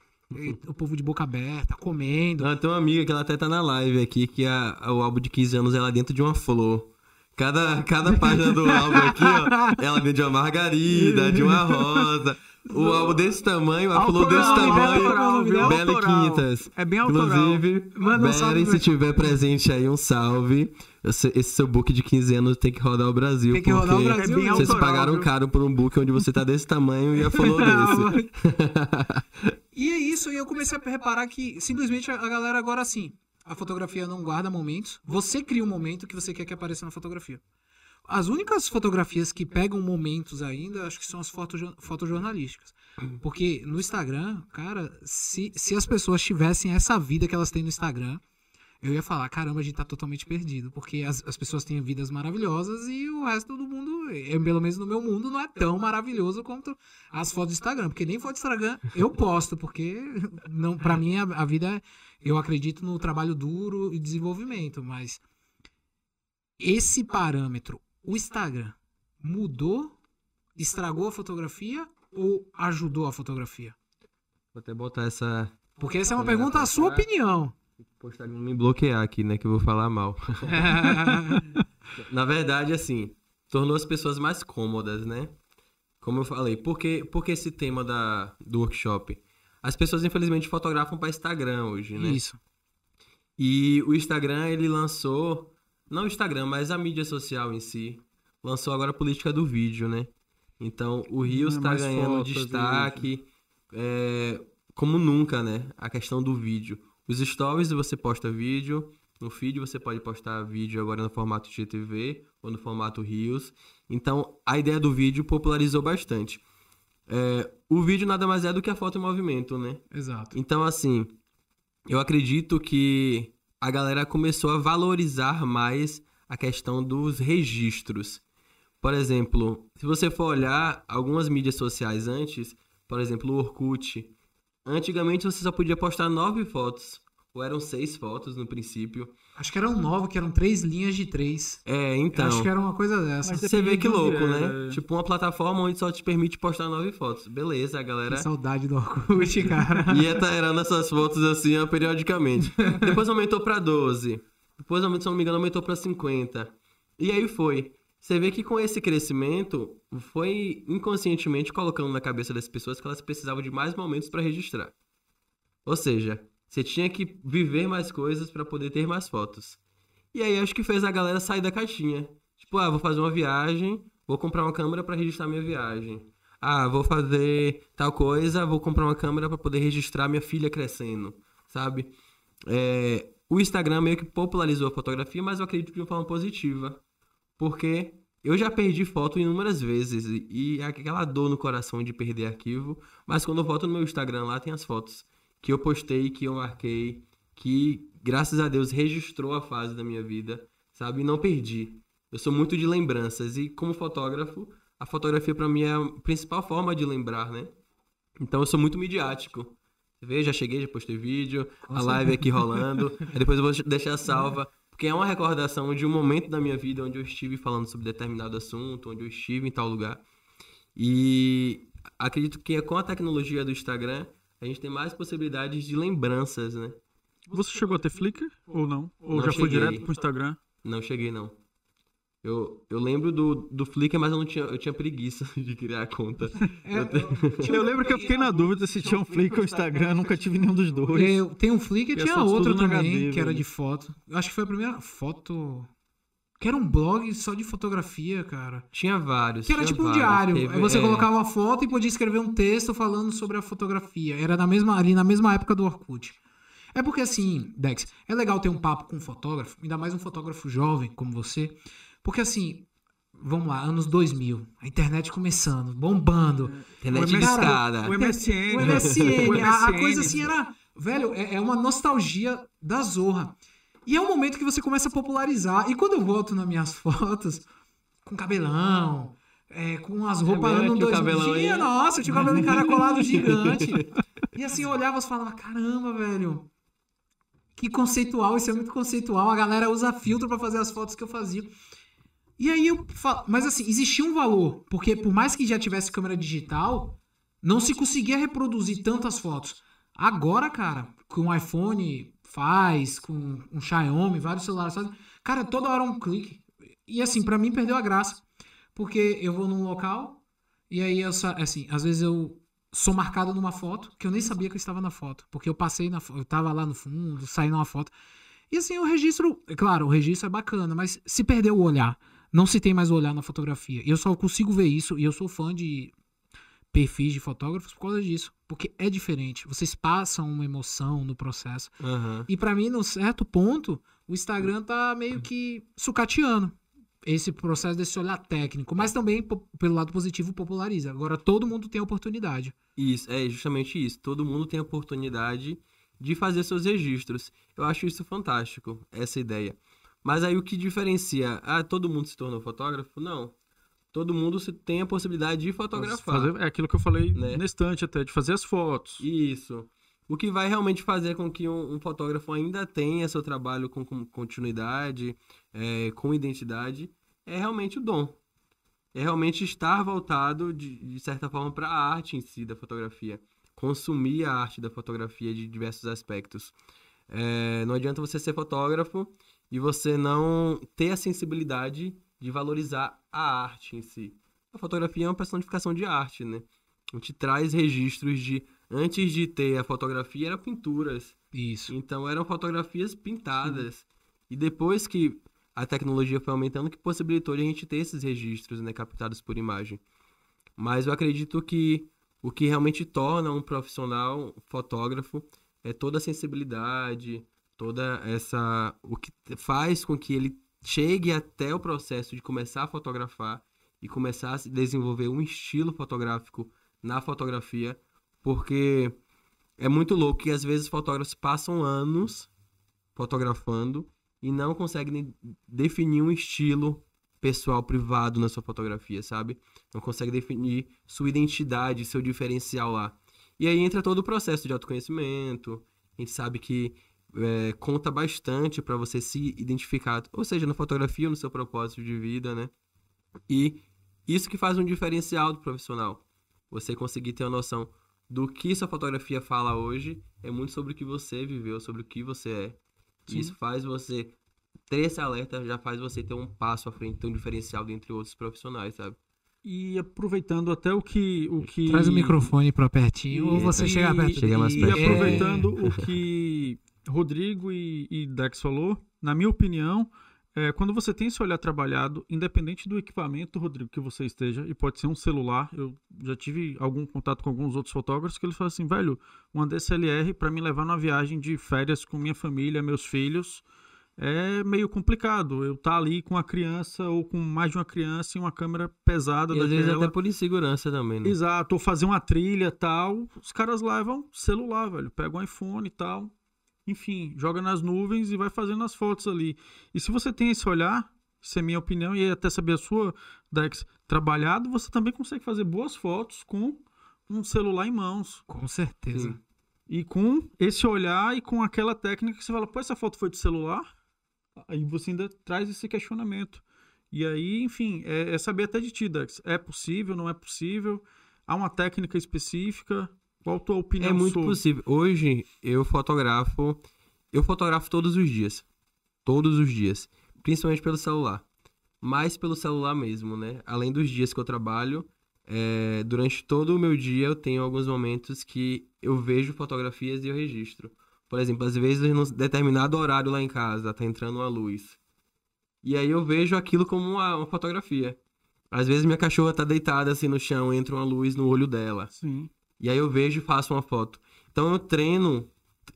O povo de boca aberta, comendo.
Não, tem uma amiga que ela até tá na live aqui, que a, a- o álbum de 15 anos ela é dentro de uma flor. Cada, cada página do álbum aqui, ó, ela vem de uma margarida, de uma rosa. O álbum desse tamanho, a flor desse
Autoral,
tamanho.
viu?
Bela. Quintas.
É bem autoral.
Inclusive,
Manda um
Beren, se tiver presente aí, um salve. Esse, seu book de 15 anos tem que rodar o Brasil.
Tem que rodar o
porque
Brasil,
É
Vocês
autoral,
pagaram
viu?
caro por um book onde você tá desse tamanho e a flor desse.
E é isso, e eu comecei a reparar que simplesmente a a galera agora assim, a fotografia não guarda momentos, você cria um momento que você quer que apareça na fotografia. As únicas fotografias que pegam momentos ainda, acho que são as fotos fotojornalísticas. Porque no Instagram, cara, se, se as pessoas tivessem essa vida que elas têm no Instagram, eu ia falar, caramba, a gente tá totalmente perdido. Porque as, as pessoas têm vidas maravilhosas e o resto do mundo, pelo menos no meu mundo, não é tão maravilhoso quanto as fotos do Instagram. Porque nem foto do Instagram eu posto, porque não, para mim a, a vida, é- eu acredito no trabalho duro e desenvolvimento, mas esse parâmetro, o Instagram, mudou, estragou a fotografia ou ajudou a fotografia?
Vou até botar essa.
Porque essa é uma pergunta, a sua opinião.
Postar não me bloquear aqui, né? Que eu vou falar mal. Na verdade, assim, tornou as pessoas mais cômodas, né? Como eu falei, por que, por que esse tema da, do workshop? As pessoas, infelizmente, fotografam para Instagram hoje, né?
Isso.
E o Instagram, ele lançou, não o Instagram, mas a mídia social em si, lançou agora a política do vídeo, né? Então, o Rios
É,
está
mais
ganhando
fotos,
destaque, é, como nunca, né? A questão do vídeo. Os stories você posta vídeo, no feed você pode postar vídeo agora no formato GTV ou no formato Rios. Então, a ideia do vídeo popularizou bastante. É, o vídeo nada mais é do que a foto em movimento, né?
Exato.
Então, assim, eu acredito que a galera começou a valorizar mais a questão dos registros. Por exemplo, se você for olhar algumas mídias sociais antes, por exemplo, o Orkut, antigamente você só podia postar nove fotos, ou eram seis fotos no princípio.
Acho que eram nove, que eram três linhas de três.
É, então.
Acho que era uma coisa dessa.
Mas
Você vê que louco,
é.
né? Tipo, uma plataforma onde só te permite postar nove fotos. Beleza, a galera.
Que saudade do Orkut, cara.
E ia estarando essas fotos assim, ó, periodicamente. Depois aumentou pra 12. Depois, aumentou, se não me engano, aumentou pra 50. E aí foi. Você vê que com esse crescimento, foi inconscientemente colocando na cabeça das pessoas que elas precisavam de mais momentos pra registrar. Ou seja, você tinha que viver mais coisas pra poder ter mais fotos. E aí acho que fez a galera sair da caixinha. Tipo, ah, vou fazer uma viagem, vou comprar uma câmera para registrar minha viagem. Ah, vou fazer tal coisa, vou comprar uma câmera para poder registrar minha filha crescendo, sabe? É, o Instagram meio que popularizou a fotografia, mas eu acredito de uma forma positiva. Porque eu já perdi foto inúmeras vezes e, e aquela dor no coração de perder arquivo, mas quando eu volto no meu Instagram lá tem as fotos que eu postei, que eu marquei, que graças a Deus registrou a fase da minha vida, sabe? E não perdi. Eu sou muito de lembranças e como fotógrafo, a fotografia para mim é a principal forma de lembrar, né? Então eu sou muito midiático. Você vê, já cheguei, já postei vídeo,
Com
a live aqui rolando, aí depois eu vou deixar salva, porque é uma recordação de um momento da minha vida onde eu estive falando sobre determinado assunto, onde eu estive em tal lugar. E acredito que com a tecnologia do Instagram, a gente tem mais possibilidades de lembranças, né?
Você chegou a ter Flickr ou não? Ou
Não
já foi
cheguei.
direto pro Instagram?
Não cheguei, não. Eu, eu lembro do, do Flickr, mas eu não tinha, eu tinha preguiça de criar a conta. Eu te-
Eu lembro que eu fiquei na dúvida se tinha um Flickr ou Instagram, nunca tive nenhum dos dois.
Eu, tem um Flickr e tinha
no
também,
HD,
que era de foto. Eu acho que foi a primeira foto. Que era um blog só de fotografia, cara.
Tinha vários.
Que era
tinha
tipo um
vários.
diário.
Teve-
Aí você
é,
colocava uma foto e podia escrever um texto falando sobre a fotografia. Era na mesma, ali na mesma época do Orkut. É porque assim, Dex, é legal ter um papo com um fotógrafo, ainda mais um fotógrafo jovem como você. Porque assim, vamos lá, anos 2000, a internet começando, bombando.
Internet
O
de
MS
escada.
O MSN.
O MSN,
O
a, a coisa assim era. Velho, é, é uma nostalgia da zorra. E é um momento que você começa a popularizar. E quando eu volto nas minhas fotos, com cabelão, é, com as roupas
mesmo?
ano
Tinha o
2000.
cabelão aí?
Tinha, nossa, eu tinha o cabelo encaracolado gigante. E assim, eu olhava e falava, caramba, velho. Que conceitual, isso é muito conceitual. A galera usa filtro pra fazer as fotos que eu fazia. E aí eu falo, mas assim, existia um valor, porque por mais que já tivesse câmera digital, não se conseguia reproduzir tantas fotos. Agora, cara, com o iPhone faz, com um Xiaomi, vários celulares fazem, cara, toda hora um clique. E assim, pra mim perdeu a graça, porque eu vou num local e aí eu assim, às vezes eu sou marcado numa foto que eu nem sabia que eu estava na foto, porque eu passei na eu tava lá no fundo, saí numa foto. E assim, o registro, é claro, o registro é bacana, mas se perdeu o olhar, não se tem mais o olhar na fotografia. Eu só consigo ver isso e eu sou fã de perfis de fotógrafos por causa disso, porque é diferente. Vocês passam uma emoção no processo.
Aham.
E pra mim, num certo ponto, o Instagram tá meio que sucateando esse processo desse olhar técnico, mas também pelo lado positivo populariza. Agora todo mundo tem oportunidade.
Isso, é justamente isso. Todo mundo tem a oportunidade de fazer seus registros. Eu acho isso fantástico, essa ideia. Mas aí o que diferencia? Ah, todo mundo se tornou fotógrafo? Não. Todo mundo se tem a possibilidade de fotografar.
Fazer- é aquilo que eu falei
Né?
na estante até, de fazer as fotos.
Isso. O que vai realmente fazer com que um, um fotógrafo ainda tenha seu trabalho com, com continuidade, é, com identidade, é realmente o dom. É realmente estar voltado, de, de certa forma, para a arte em si da fotografia. Consumir a arte da fotografia de diversos aspectos. É, não adianta você ser fotógrafo e você não ter a sensibilidade de valorizar a arte em si. A fotografia é uma personificação de arte, né? A gente traz registros de. Antes de ter a fotografia, eram pinturas.
Isso.
Então eram fotografias pintadas. E depois que a tecnologia foi aumentando, que possibilitou a gente ter esses registros, né? Captados por imagem. Mas eu acredito que o que realmente torna um profissional fotógrafo é toda a sensibilidade, toda essa. O que faz com que ele chegue até o processo de começar a fotografar e começar a se desenvolver um estilo fotográfico na fotografia, porque é muito louco que às vezes fotógrafos passam anos fotografando e não conseguem definir um estilo pessoal privado na sua fotografia, sabe? Não consegue definir sua identidade, seu diferencial lá. E aí entra todo o processo de autoconhecimento. A gente sabe que é, conta bastante para você se identificar, ou seja, na fotografia, no seu propósito de vida, né? E isso que faz um diferencial do profissional. Você conseguir ter uma noção do que sua fotografia fala hoje é muito sobre o que você viveu, sobre o que você é.
Sim.
Isso faz você ter esse alerta, já faz você ter um passo à frente, ter um diferencial dentre outros profissionais, sabe?
E aproveitando até o que. O que...
Traz o microfone pra pertinho ou você
E-
chega perto.
Chega mais
E
perto.
aproveitando o que Rodrigo e, e Dex falou, na minha opinião, é, quando você tem esse olhar trabalhado, independente do equipamento, Rodrigo, que você esteja, e pode ser um celular, eu já tive algum contato com alguns outros fotógrafos que eles falam assim, velho, uma DSLR para me levar numa viagem de férias com minha família, meus filhos, é meio complicado. Eu estar tá ali com a criança ou com mais de uma criança e uma câmera pesada
e
daquela.
às vezes até por insegurança também, né?
Exato, ou fazer uma trilha tal, os caras levam celular, velho, pegam um iPhone e tal, enfim, joga nas nuvens e vai fazendo as fotos ali. E se você tem esse olhar, isso é minha opinião, e até saber a sua, Dex, trabalhado, você também consegue fazer boas fotos com um celular em mãos.
Com certeza. Sim.
E com esse olhar e com aquela técnica que você fala, pô, essa foto foi de celular? Aí você ainda traz esse questionamento. E aí, enfim, é, é saber até de ti, Dex. É possível, não é possível? Há uma técnica específica? Qual a tua opinião
É muito
sobre?
possível. Hoje eu fotografo, eu fotografo todos os dias. Todos os dias, principalmente pelo celular. Mais pelo celular mesmo, né? Além dos dias que eu trabalho, é, durante todo o meu dia eu tenho alguns momentos que eu vejo fotografias e eu registro. Por exemplo, às vezes em um determinado horário lá em casa, tá entrando uma luz. E aí eu vejo aquilo como uma, uma fotografia. Às vezes minha cachorra tá deitada assim no chão, entra uma luz no olho dela.
Sim.
E aí eu vejo e faço uma foto. Então eu treino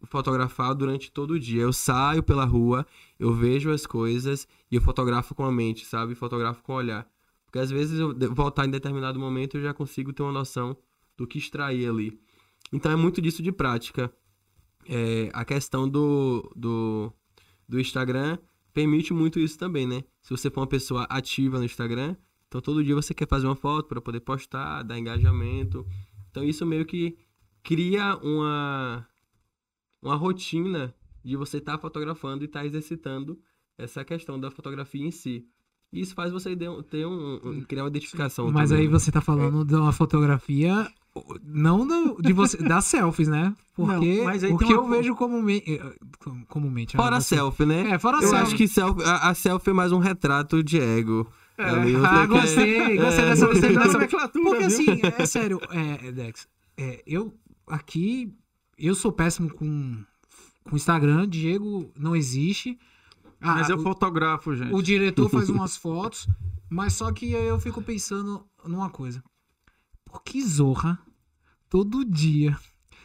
fotografar durante todo o dia. Eu saio pela rua, eu vejo as coisas e eu fotografo com a mente, sabe? Fotografo com o olhar. Porque às vezes eu voltar em determinado momento eu já consigo ter uma noção do que extrair ali. Então é muito disso de prática. É, a questão do, do, do Instagram permite muito isso também, né? Se você for uma pessoa ativa no Instagram, então todo dia você quer fazer uma foto para poder postar, dar engajamento. Então isso meio que cria uma, uma rotina de você estar tá fotografando e estar tá exercitando essa questão da fotografia em si. E isso faz você ter um, um criar uma identificação.
Mas
também,
aí você está falando é. de uma fotografia não do, de você das selfies, né? Porque o que eu vejo comumente, eh, comumente
fora assim, selfie, né?
É, fora
eu
selfie.
Eu acho que selfie, a, a, selfie é mais um retrato de ego.
É. Ah, gostei, gostei é. dessa, gostei. Porque viu? assim, é sério, é, Dex, é, eu aqui, eu sou péssimo com, com Instagram, Diego não existe.
Ah, mas eu o, fotografo, gente.
O diretor faz umas fotos, mas só que eu fico pensando numa coisa. Por que Zorra, todo dia,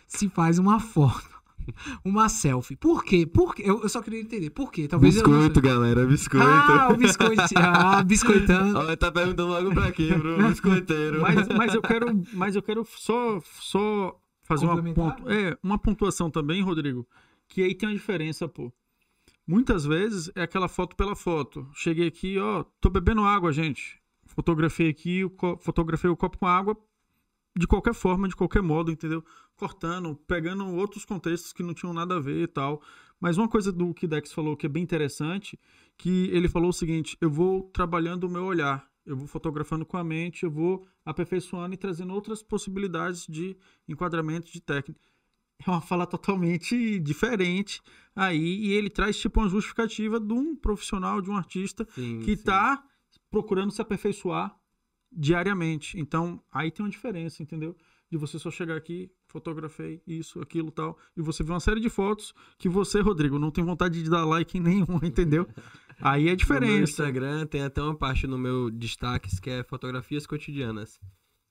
se faz uma foto uma selfie. Por quê? Por quê? Eu, eu só queria entender. Por quê?
Talvez biscoito, galera. Biscoito.
Ah, o biscoito. Ah, biscoitando.
Olha, tá perguntando logo pra quê, bro? Biscoiteiro.
Mas, mas, eu quero, mas eu quero só, só fazer uma, pontu... é, uma pontuação também, Rodrigo. Que aí tem uma diferença, pô. Muitas vezes é aquela foto pela foto. Cheguei aqui, ó, tô bebendo água, gente. Fotografei aqui, fotografei o copo com água de qualquer forma, de qualquer modo, entendeu? Cortando, pegando outros contextos que não tinham nada a ver e tal. Mas uma coisa do que Dex falou que é bem interessante, que ele falou o seguinte: eu vou trabalhando o meu olhar, eu vou fotografando com a mente, eu vou aperfeiçoando e trazendo outras possibilidades de enquadramento de técnica. É uma fala totalmente diferente aí, e ele traz tipo uma justificativa de um profissional, de um artista sim, que está procurando se aperfeiçoar diariamente. Então, aí tem uma diferença, entendeu? De você só chegar aqui, fotografei isso, aquilo tal, e você vê uma série de fotos que você, Rodrigo, não tem vontade de dar like em nenhum, entendeu? Aí é diferente. No
Instagram tem até uma parte no meu destaques que é fotografias cotidianas,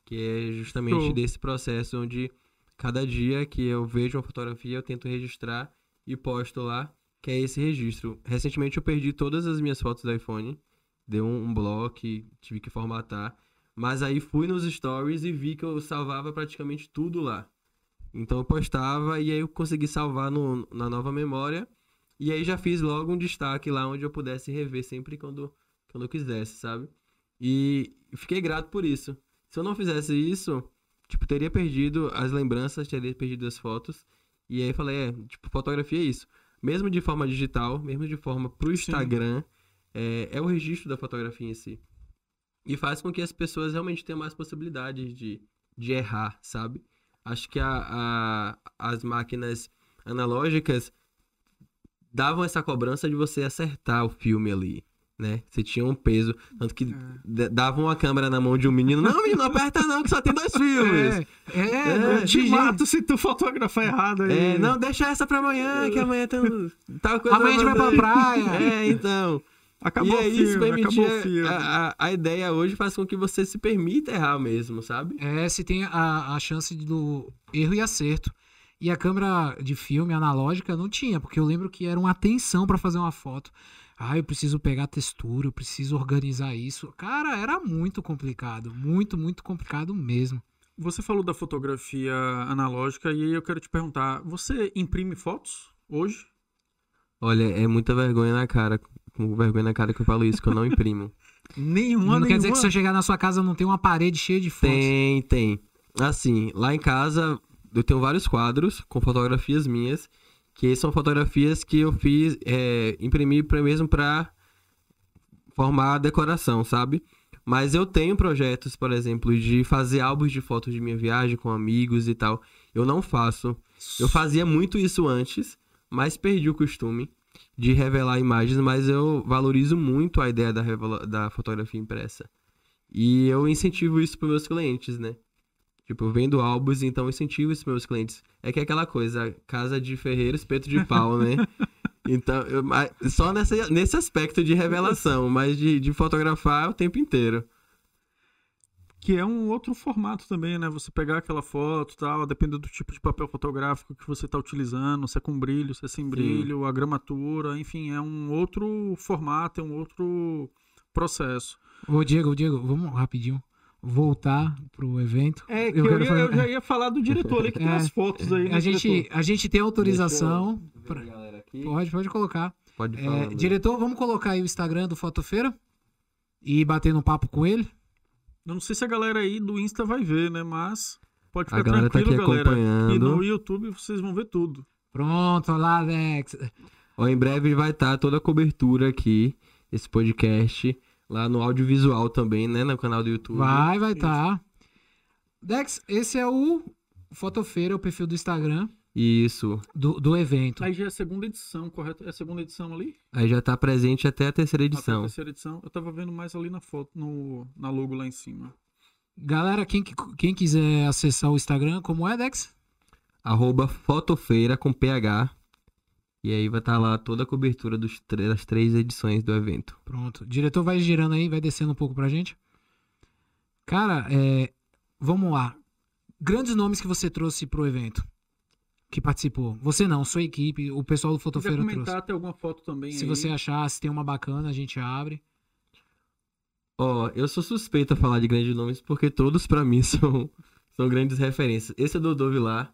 que é justamente Show. desse processo onde cada dia que eu vejo uma fotografia eu tento registrar e posto lá, que é esse registro. Recentemente eu perdi todas as minhas fotos do iPhone, deu um, um bloco, tive que formatar. Mas aí fui nos stories e vi que eu salvava praticamente tudo lá. Então eu postava e aí eu consegui salvar no, na nova memória. E aí já fiz logo um destaque lá onde eu pudesse rever sempre quando, quando eu quisesse, sabe? E fiquei grato por isso. Se eu não fizesse isso, tipo, teria perdido as lembranças, teria perdido as fotos. E aí falei, é, tipo, fotografia é isso. Mesmo de forma digital, mesmo de forma pro Instagram, é, é o registro da fotografia em si. E faz com que as pessoas realmente tenham mais possibilidades de, de errar, sabe? Acho que a, a, as máquinas analógicas davam essa cobrança de você acertar o filme ali, né? Você tinha um peso, tanto que é. davam uma câmera na mão de um menino. Não, menino, não aperta não, que só tem dois filmes.
É, é, é te mato se tu fotografar errado aí.
É, não, deixa essa pra amanhã, que amanhã tem tal coisa.
Amanhã a gente vai pra praia.
É, então.
Acabou
e
o
aí,
filme,
isso permitir.
acabou o filme.
A, a, a ideia hoje faz com que você se permita errar mesmo, sabe?
É, se tem a, a chance do erro e acerto. E a câmera de filme analógica não tinha, porque eu lembro que era uma atenção pra fazer uma foto. Ah, eu preciso pegar a textura, eu preciso organizar isso. Cara, era muito complicado. Muito, muito complicado mesmo.
Você falou da fotografia analógica e aí eu quero te perguntar, você imprime fotos hoje?
Olha, é muita vergonha na cara. Com vergonha na cara que eu falo isso, que eu não imprimo.
Nenhuma,
não quer dizer
nenhuma?
que se eu chegar na sua casa não tem uma parede cheia de fotos.
Tem, tem. Assim, lá em casa eu tenho vários quadros com fotografias minhas, que são fotografias que eu fiz, é, imprimi pra, mesmo pra formar a decoração, sabe? Mas eu tenho projetos, por exemplo, de fazer álbuns de fotos de minha viagem com amigos e tal. Eu não faço. Eu fazia muito isso antes, mas perdi o costume de revelar imagens, mas eu valorizo muito a ideia da, da fotografia impressa. E eu incentivo isso para meus clientes, né? Tipo, eu vendo álbuns, então eu incentivo isso para meus clientes. É que é aquela coisa, casa de ferreiro, espeto de pau, né? Então, eu- só nessa, nesse aspecto de revelação, mas de, de fotografar o tempo inteiro.
Que é um outro formato também, né? Você pegar aquela foto e tal, dependendo do tipo de papel fotográfico que você está utilizando, se é com brilho, se é sem brilho, a gramatura, enfim, é um outro formato, é um outro processo.
Ô, Diego, Diego, vamos rapidinho voltar pro evento.
É, que
Eu
eu, ia-
fazer-
eu já ia falar do diretor ali, que tem
É,
as fotos aí. né,
A gente,
diretor?
a gente tem autorização.
Eu
pra-. Pode, pode colocar.
Pode
É,
falar. né?
diretor, vamos colocar aí o Instagram do Fotofeira e bater um papo com ele.
Eu não sei se a galera aí do Insta vai ver, né? Mas pode
A
ficar
galera tá
tranquilo,
aqui
galera. E
acompanhando.
no YouTube vocês vão ver tudo.
Pronto, lá, Alex.
Ó, em breve vai estar toda a cobertura aqui, esse podcast, lá no audiovisual também, né? No canal do YouTube.
Vai, vai tá. Dex, esse é o Fotofeira, o perfil do Instagram
Isso.
do, do evento.
Aí já é a segunda edição, correto? É a segunda edição ali?
Aí já tá presente até a terceira
Até a
edição.
terceira edição. Eu tava vendo mais ali na foto, no, na logo lá em cima.
Galera, quem, que- quem quiser acessar o Instagram, como é, Dex?
Arroba Fotofeira com PH. E aí vai estar lá toda a cobertura dos das três edições do evento.
Pronto. O diretor vai girando aí, vai descendo um pouco pra gente. Cara, é, vamos lá. Grandes nomes que você trouxe pro evento. Que participou. Você não, sua equipe, o pessoal do Fotofeira trouxe.
comentar, tem alguma foto também
Se
aí.
você achar, se tem uma bacana, a gente abre.
Ó, eu sou suspeito a falar de grandes nomes porque todos pra mim são, são grandes referências. Esse é Dodô Vilar,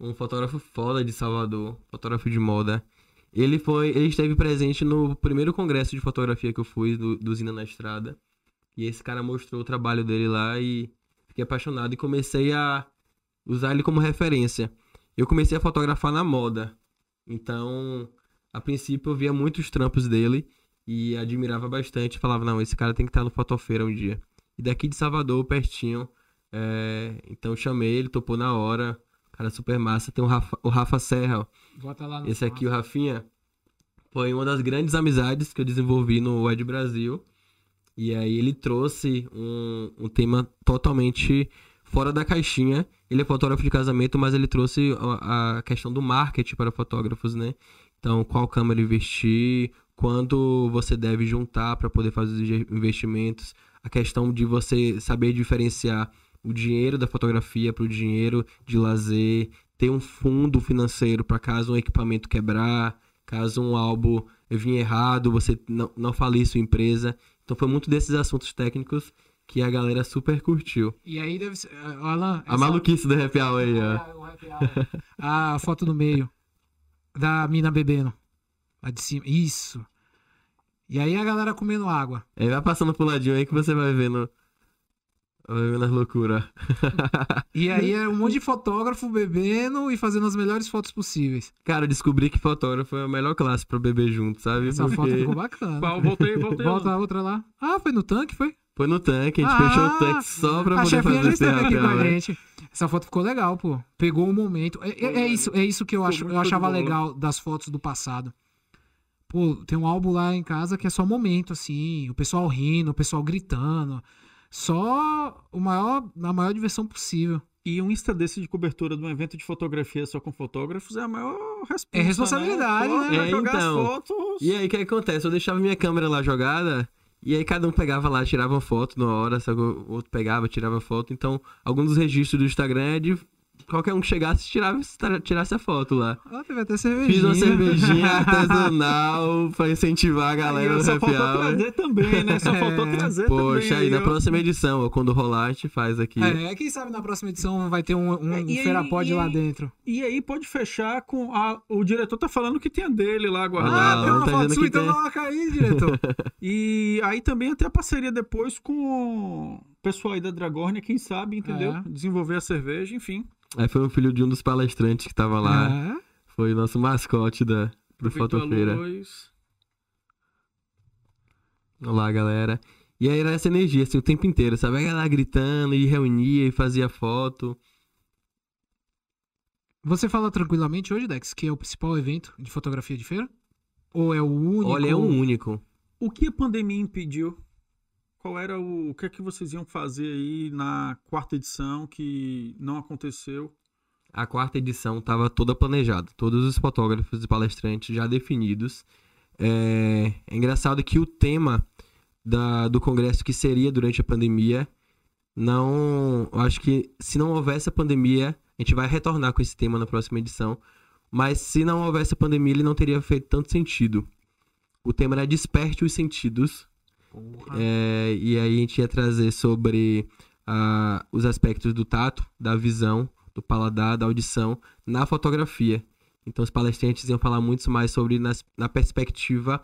um fotógrafo foda de Salvador, fotógrafo de moda. Ele foi, ele esteve presente no primeiro congresso de fotografia que eu fui do, do Zina na Estrada. E esse cara mostrou o trabalho dele lá e fiquei apaixonado e comecei a usar ele como referência. Eu comecei a fotografar na moda. Então, a princípio eu via muitos trampos dele e admirava bastante. Falava, não, esse cara tem que estar no Fotofeira um dia. E daqui de Salvador, pertinho. é, Então chamei, ele topou na hora. Cara super massa. Tem o Rafa, o Rafa Serra.
Bota lá no
Esse aqui, o Rafinha, foi uma das grandes amizades que eu desenvolvi no Ed Brasil. E aí ele trouxe um, um tema totalmente fora da caixinha. Ele é fotógrafo de casamento, mas ele trouxe a, a questão do marketing para fotógrafos, né? Então, qual câmera investir, quanto você deve juntar para poder fazer os investimentos, a questão de você saber diferenciar o dinheiro da fotografia para o dinheiro de lazer, ter um fundo financeiro para caso um equipamento quebrar, caso um álbum vir errado, você não, não falir sua empresa. Então foi muito desses assuntos técnicos que a galera super curtiu.
E aí deve ser. ah, Alan,
A maluquice do happy hour aí, ó.
Ah, happy hour. A foto no meio. Da mina bebendo. Lá de cima. Isso. E aí a galera comendo água.
Aí vai passando pro ladinho aí que você vai vendo. Vai vendo as loucuras.
E aí é um monte de fotógrafo bebendo e fazendo as melhores fotos possíveis.
Cara, eu descobri que fotógrafo é a melhor classe pra beber junto, sabe?
Essa foto
Porque
ficou bacana.
Qual? Voltei, voltei.
Volta a outra lá. Ah, foi no tanque, foi?
Foi no tanque, a gente
Ah,
fechou o tanque só pra
a
poder fazer esse
esteve aqui com a gente. Essa foto ficou legal, pô. Pegou o momento. É, é- é isso, é isso que eu, acho, eu achava
bola.
legal das fotos do passado. Pô, tem um álbum lá em casa que é só momento, assim. O pessoal rindo, o pessoal gritando. Só o maior, a maior diversão possível.
E um Insta desse de cobertura de um evento de fotografia só com fotógrafos é a maior
É responsabilidade,
Pô,
né?
pra
É,
jogar
então.
as fotos.
E aí, o que acontece? Eu deixava minha câmera lá jogada, e aí cada um pegava lá, tirava uma foto na hora, sabe? o outro pegava, tirava foto. Então, alguns dos registros do Instagram é de qualquer um que chegasse, tirava, tirasse a foto lá.
Ó, teve até cervejinha.
Fiz uma cervejinha artesanal pra incentivar a
Aí
galera do
só
happy
faltou
hour.
trazer também, né? Só faltou
É.
trazer também.
Poxa, aí na
ó.
próxima edição, quando rolar, a gente faz aqui.
É, quem sabe na próxima edição vai ter um, um
É, e aí-
Ferapod lá
aí-
dentro.
E aí pode fechar com a... O diretor tá falando que tem a dele lá
Ah,
guardada.
lá,
tem uma
tá
foto sua, então
tem.
coloca aí, diretor.
E aí também até a parceria depois com o pessoal aí da Dragornia, quem sabe, entendeu?
É.
Desenvolver a cerveja, enfim.
Aí foi um filho de um dos palestrantes que tava lá.
É.
Foi o nosso mascote da, do
Victor
Fotofeira. Olá, galera. E aí era essa energia, assim, o tempo inteiro, sabe? A galera gritando e reunia e fazia foto.
Você fala tranquilamente hoje, Dex, que é o principal evento de fotografia de feira? Ou é o único?
Olha, é um único.
O que a pandemia impediu? Qual era o... O que é que vocês iam fazer aí na quarta edição que não aconteceu?
A quarta edição estava toda planejada, todos os fotógrafos e palestrantes já definidos. É, é engraçado que o tema da- do congresso que seria durante a pandemia, não. Acho que se não houvesse a pandemia, a gente vai retornar com esse tema na próxima edição. Mas se não houvesse a pandemia, ele não teria feito tanto sentido. O tema era Desperte os Sentidos. É, e aí a gente ia trazer sobre os aspectos do tato, da visão, do paladar, da audição na fotografia. Então os palestrantes iam falar muito mais sobre nas- na perspectiva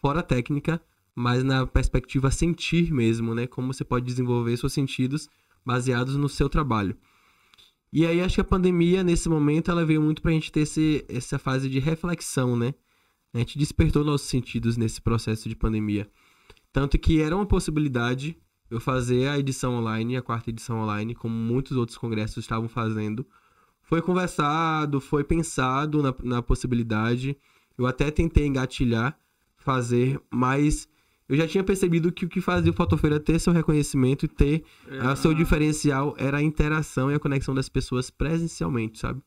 fora técnica, mas na perspectiva sentir mesmo, né? Como você pode desenvolver seus sentidos baseados no seu trabalho. E aí acho que a pandemia, nesse momento, ela veio muito pra gente ter esse, essa fase de reflexão, né? A gente despertou nossos sentidos nesse processo de pandemia. Tanto que era uma possibilidade eu fazer a edição online, a quarta edição online, como muitos outros congressos estavam fazendo. Foi conversado, foi pensado na, na possibilidade. Eu até tentei engatilhar, fazer, mas eu já tinha percebido que o que fazia o Fotofeira ter seu reconhecimento e ter
É,
seu diferencial era a interação e a conexão das pessoas presencialmente, sabe?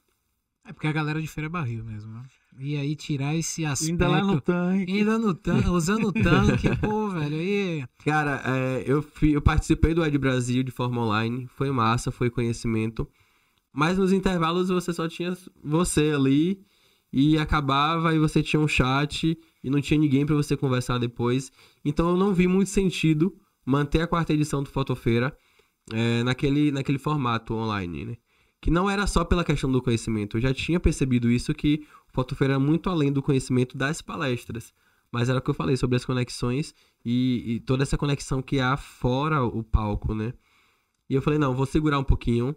É porque a galera de feira é barril mesmo, né? E aí tirar esse aspecto...
Ainda lá no tanque.
Ainda no tanque, usando o tanque, pô, velho, aí...
Cara, é, eu, fi- eu participei do Ed Brasil de forma online, foi massa, foi conhecimento. Mas nos intervalos você só tinha você ali e acabava e você tinha um chat e não tinha ninguém pra você conversar depois. Então eu não vi muito sentido manter a quarta edição do Fotofeira é, naquele, naquele formato online, né? Que não era só pela questão do conhecimento. Eu já tinha percebido isso que Fotofeira é muito além do conhecimento das palestras. Mas era o que eu falei sobre as conexões e, e toda essa conexão que há fora o palco, né? E eu falei, não, vou segurar um pouquinho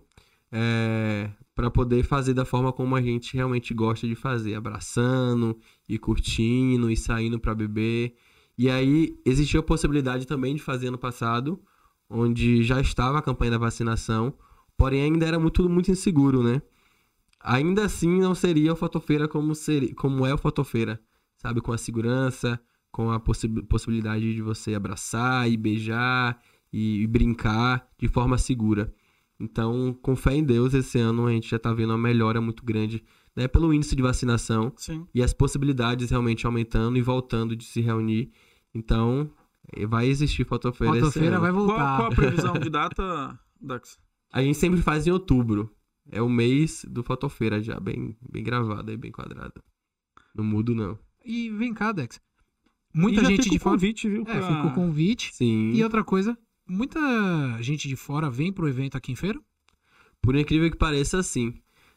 é, para poder fazer da forma como a gente realmente gosta de fazer, abraçando e curtindo e saindo para beber. E aí existiu a possibilidade também de fazer ano passado, onde já estava a campanha da vacinação, porém ainda era muito, muito inseguro, né? Ainda assim não seria o Fotofeira como, seria, como é o Fotofeira, sabe? Com a segurança, com a possi possibilidade de você abraçar e beijar e, e brincar de forma segura. Então, com fé em Deus, esse ano a gente já tá vendo uma melhora muito grande, né? Pelo índice de vacinação
Sim.
e as possibilidades realmente aumentando e voltando de se reunir. Então, eh, vai existir Fotofeira esse
Fotofeira
ano.
vai
Qual,
voltar.
qual a previsão de data, Dax?
A gente sempre faz em outubro. É o mês do Fotofeira já, bem, bem gravado aí, bem quadrado. Não mudo, não.
E vem cá, Dex. Muita gente
fica
de fora...
convite, viu?
É,
pra-
fica o convite.
Sim.
E outra coisa, muita gente de fora vem pro evento aqui em feira?
Por incrível que pareça, sim.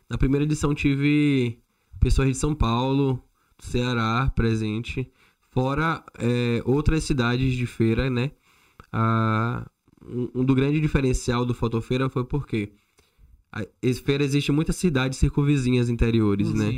Na primeira edição tive pessoas de São Paulo, do Ceará presente, fora é, outras cidades de feira, né? Ah, um, um do grande diferencial do Fotofeira foi porque a feira existe muitas cidades circunvizinhas interiores, né?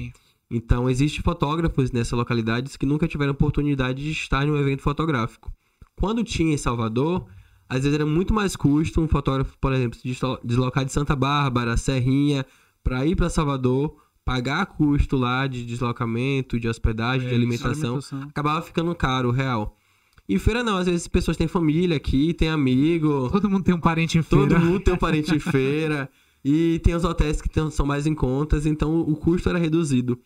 Então, existem fotógrafos nessas localidades que nunca tiveram oportunidade de estar em um evento fotográfico. Quando tinha em Salvador, às vezes era muito mais custo um fotógrafo, por exemplo, se deslo- deslocar de Santa Bárbara, Serrinha, para ir para Salvador, pagar custo lá de deslocamento, de hospedagem, de
É,
alimentação, acabava ficando caro, real. Em feira não, às vezes as pessoas têm família aqui, têm amigo,
Todo mundo tem um parente em feira.
Todo mundo tem um parente em feira. E tem os hotéis que são mais em contas, então o custo era reduzido.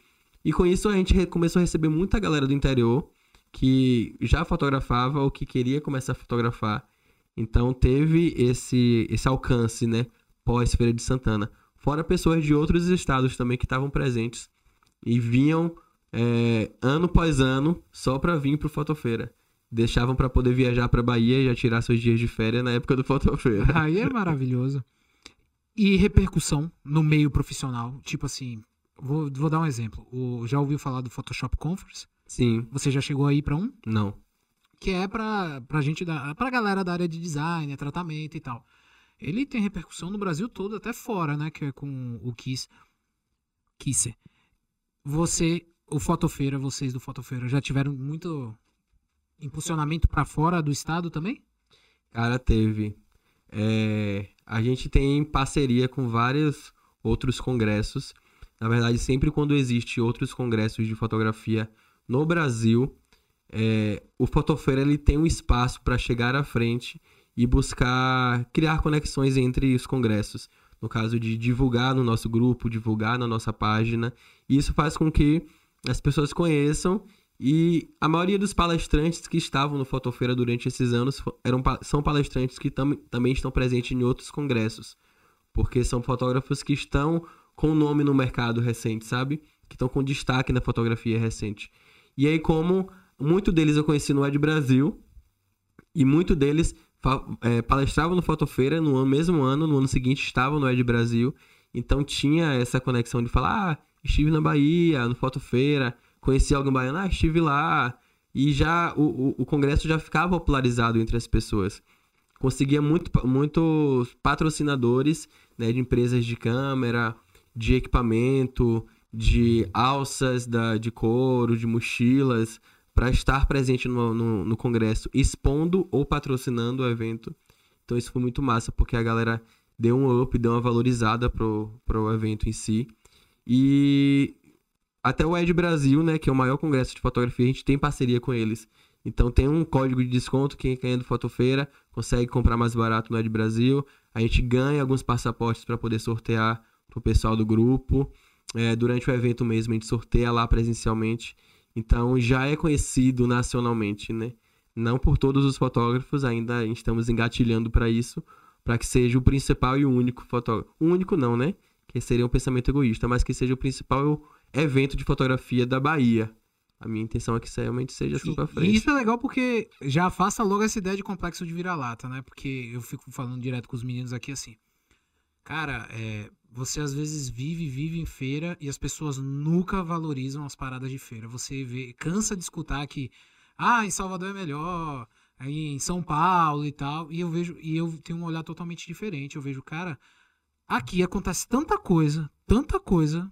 E com isso a gente começou a receber muita galera do interior que já fotografava ou que queria começar a fotografar. Então teve esse, esse alcance, né? Pós Feira de Santana. Fora pessoas de outros estados também que estavam presentes e vinham é, ano após ano só pra vir pro Fotofeira. Deixavam pra poder viajar pra Bahia e já tirar seus dias de férias na época do Fotofeira.
Aí é maravilhoso. E repercussão no meio profissional. Tipo assim, vou, vou dar um exemplo. O, já ouviu falar do Photoshop Conference?
Sim,
Você já chegou aí pra um?
não.
Que é pra, pra gente, da, pra galera da área de design, tratamento e tal. Ele tem repercussão no Brasil todo, até fora, né? Que é com o Kiss. Kisser. Você, o Fotofeira, vocês do Fotofeira, já tiveram muito impulsionamento pra fora do estado também?
Cara, teve. É, a gente tem parceria com vários outros congressos. Na verdade, sempre quando existe outros congressos de fotografia no Brasil, é, o Fotofeira ele tem um espaço para chegar à frente e buscar criar conexões entre os congressos. No caso de divulgar no nosso grupo, divulgar na nossa página. E isso faz com que as pessoas conheçam e a maioria dos palestrantes que estavam no Fotofeira durante esses anos eram, são palestrantes que tam, também estão presentes em outros congressos. Porque são fotógrafos que estão com nome no mercado recente, sabe? Que estão com destaque na fotografia recente. E aí, como muito deles eu conheci no Ed Brasil, e muito deles é, palestravam no Fotofeira no mesmo ano, no ano seguinte estavam no Ed Brasil. Então tinha essa conexão de falar, ah, estive na Bahia, no Fotofeira, conheci alguém baiano, ah, estive lá. E já o, o, o congresso já ficava popularizado entre as pessoas. Conseguia muito, muitos patrocinadores né, de empresas de câmera, de equipamento, de alças da, de couro, de mochilas, para estar presente no, no, no congresso, expondo ou patrocinando o evento. Então isso foi muito massa, porque a galera deu um up, deu uma valorizada pro, pro evento em si. E até o Ed Brasil, né, que é o maior congresso de fotografia, a gente tem parceria com eles. Então tem um código de desconto, quem ganha do Fotofeira consegue comprar mais barato no Ed Brasil. A gente ganha alguns passaportes para poder sortear pro pessoal do grupo. É, durante o evento mesmo, a gente sorteia lá presencialmente. Então já é conhecido nacionalmente, né? Não por todos os fotógrafos, ainda estamos engatilhando para isso, para que seja o principal e o único fotógrafo. O único não, né? Que seria um pensamento egoísta, mas que seja o principal evento de fotografia da Bahia. A minha intenção é que isso realmente seja assim
E-
pra
E
frente.
isso é legal porque já afasta logo essa ideia de complexo de vira-lata, né? Porque eu fico falando direto com os meninos aqui assim. Cara, é, você às vezes vive, vive em feira e as pessoas nunca valorizam as paradas de feira. Você vê, cansa de escutar que, ah, em Salvador é melhor, aí em São Paulo e tal. E eu vejo, e eu tenho um olhar totalmente diferente. Eu vejo, cara, aqui acontece tanta coisa, tanta coisa,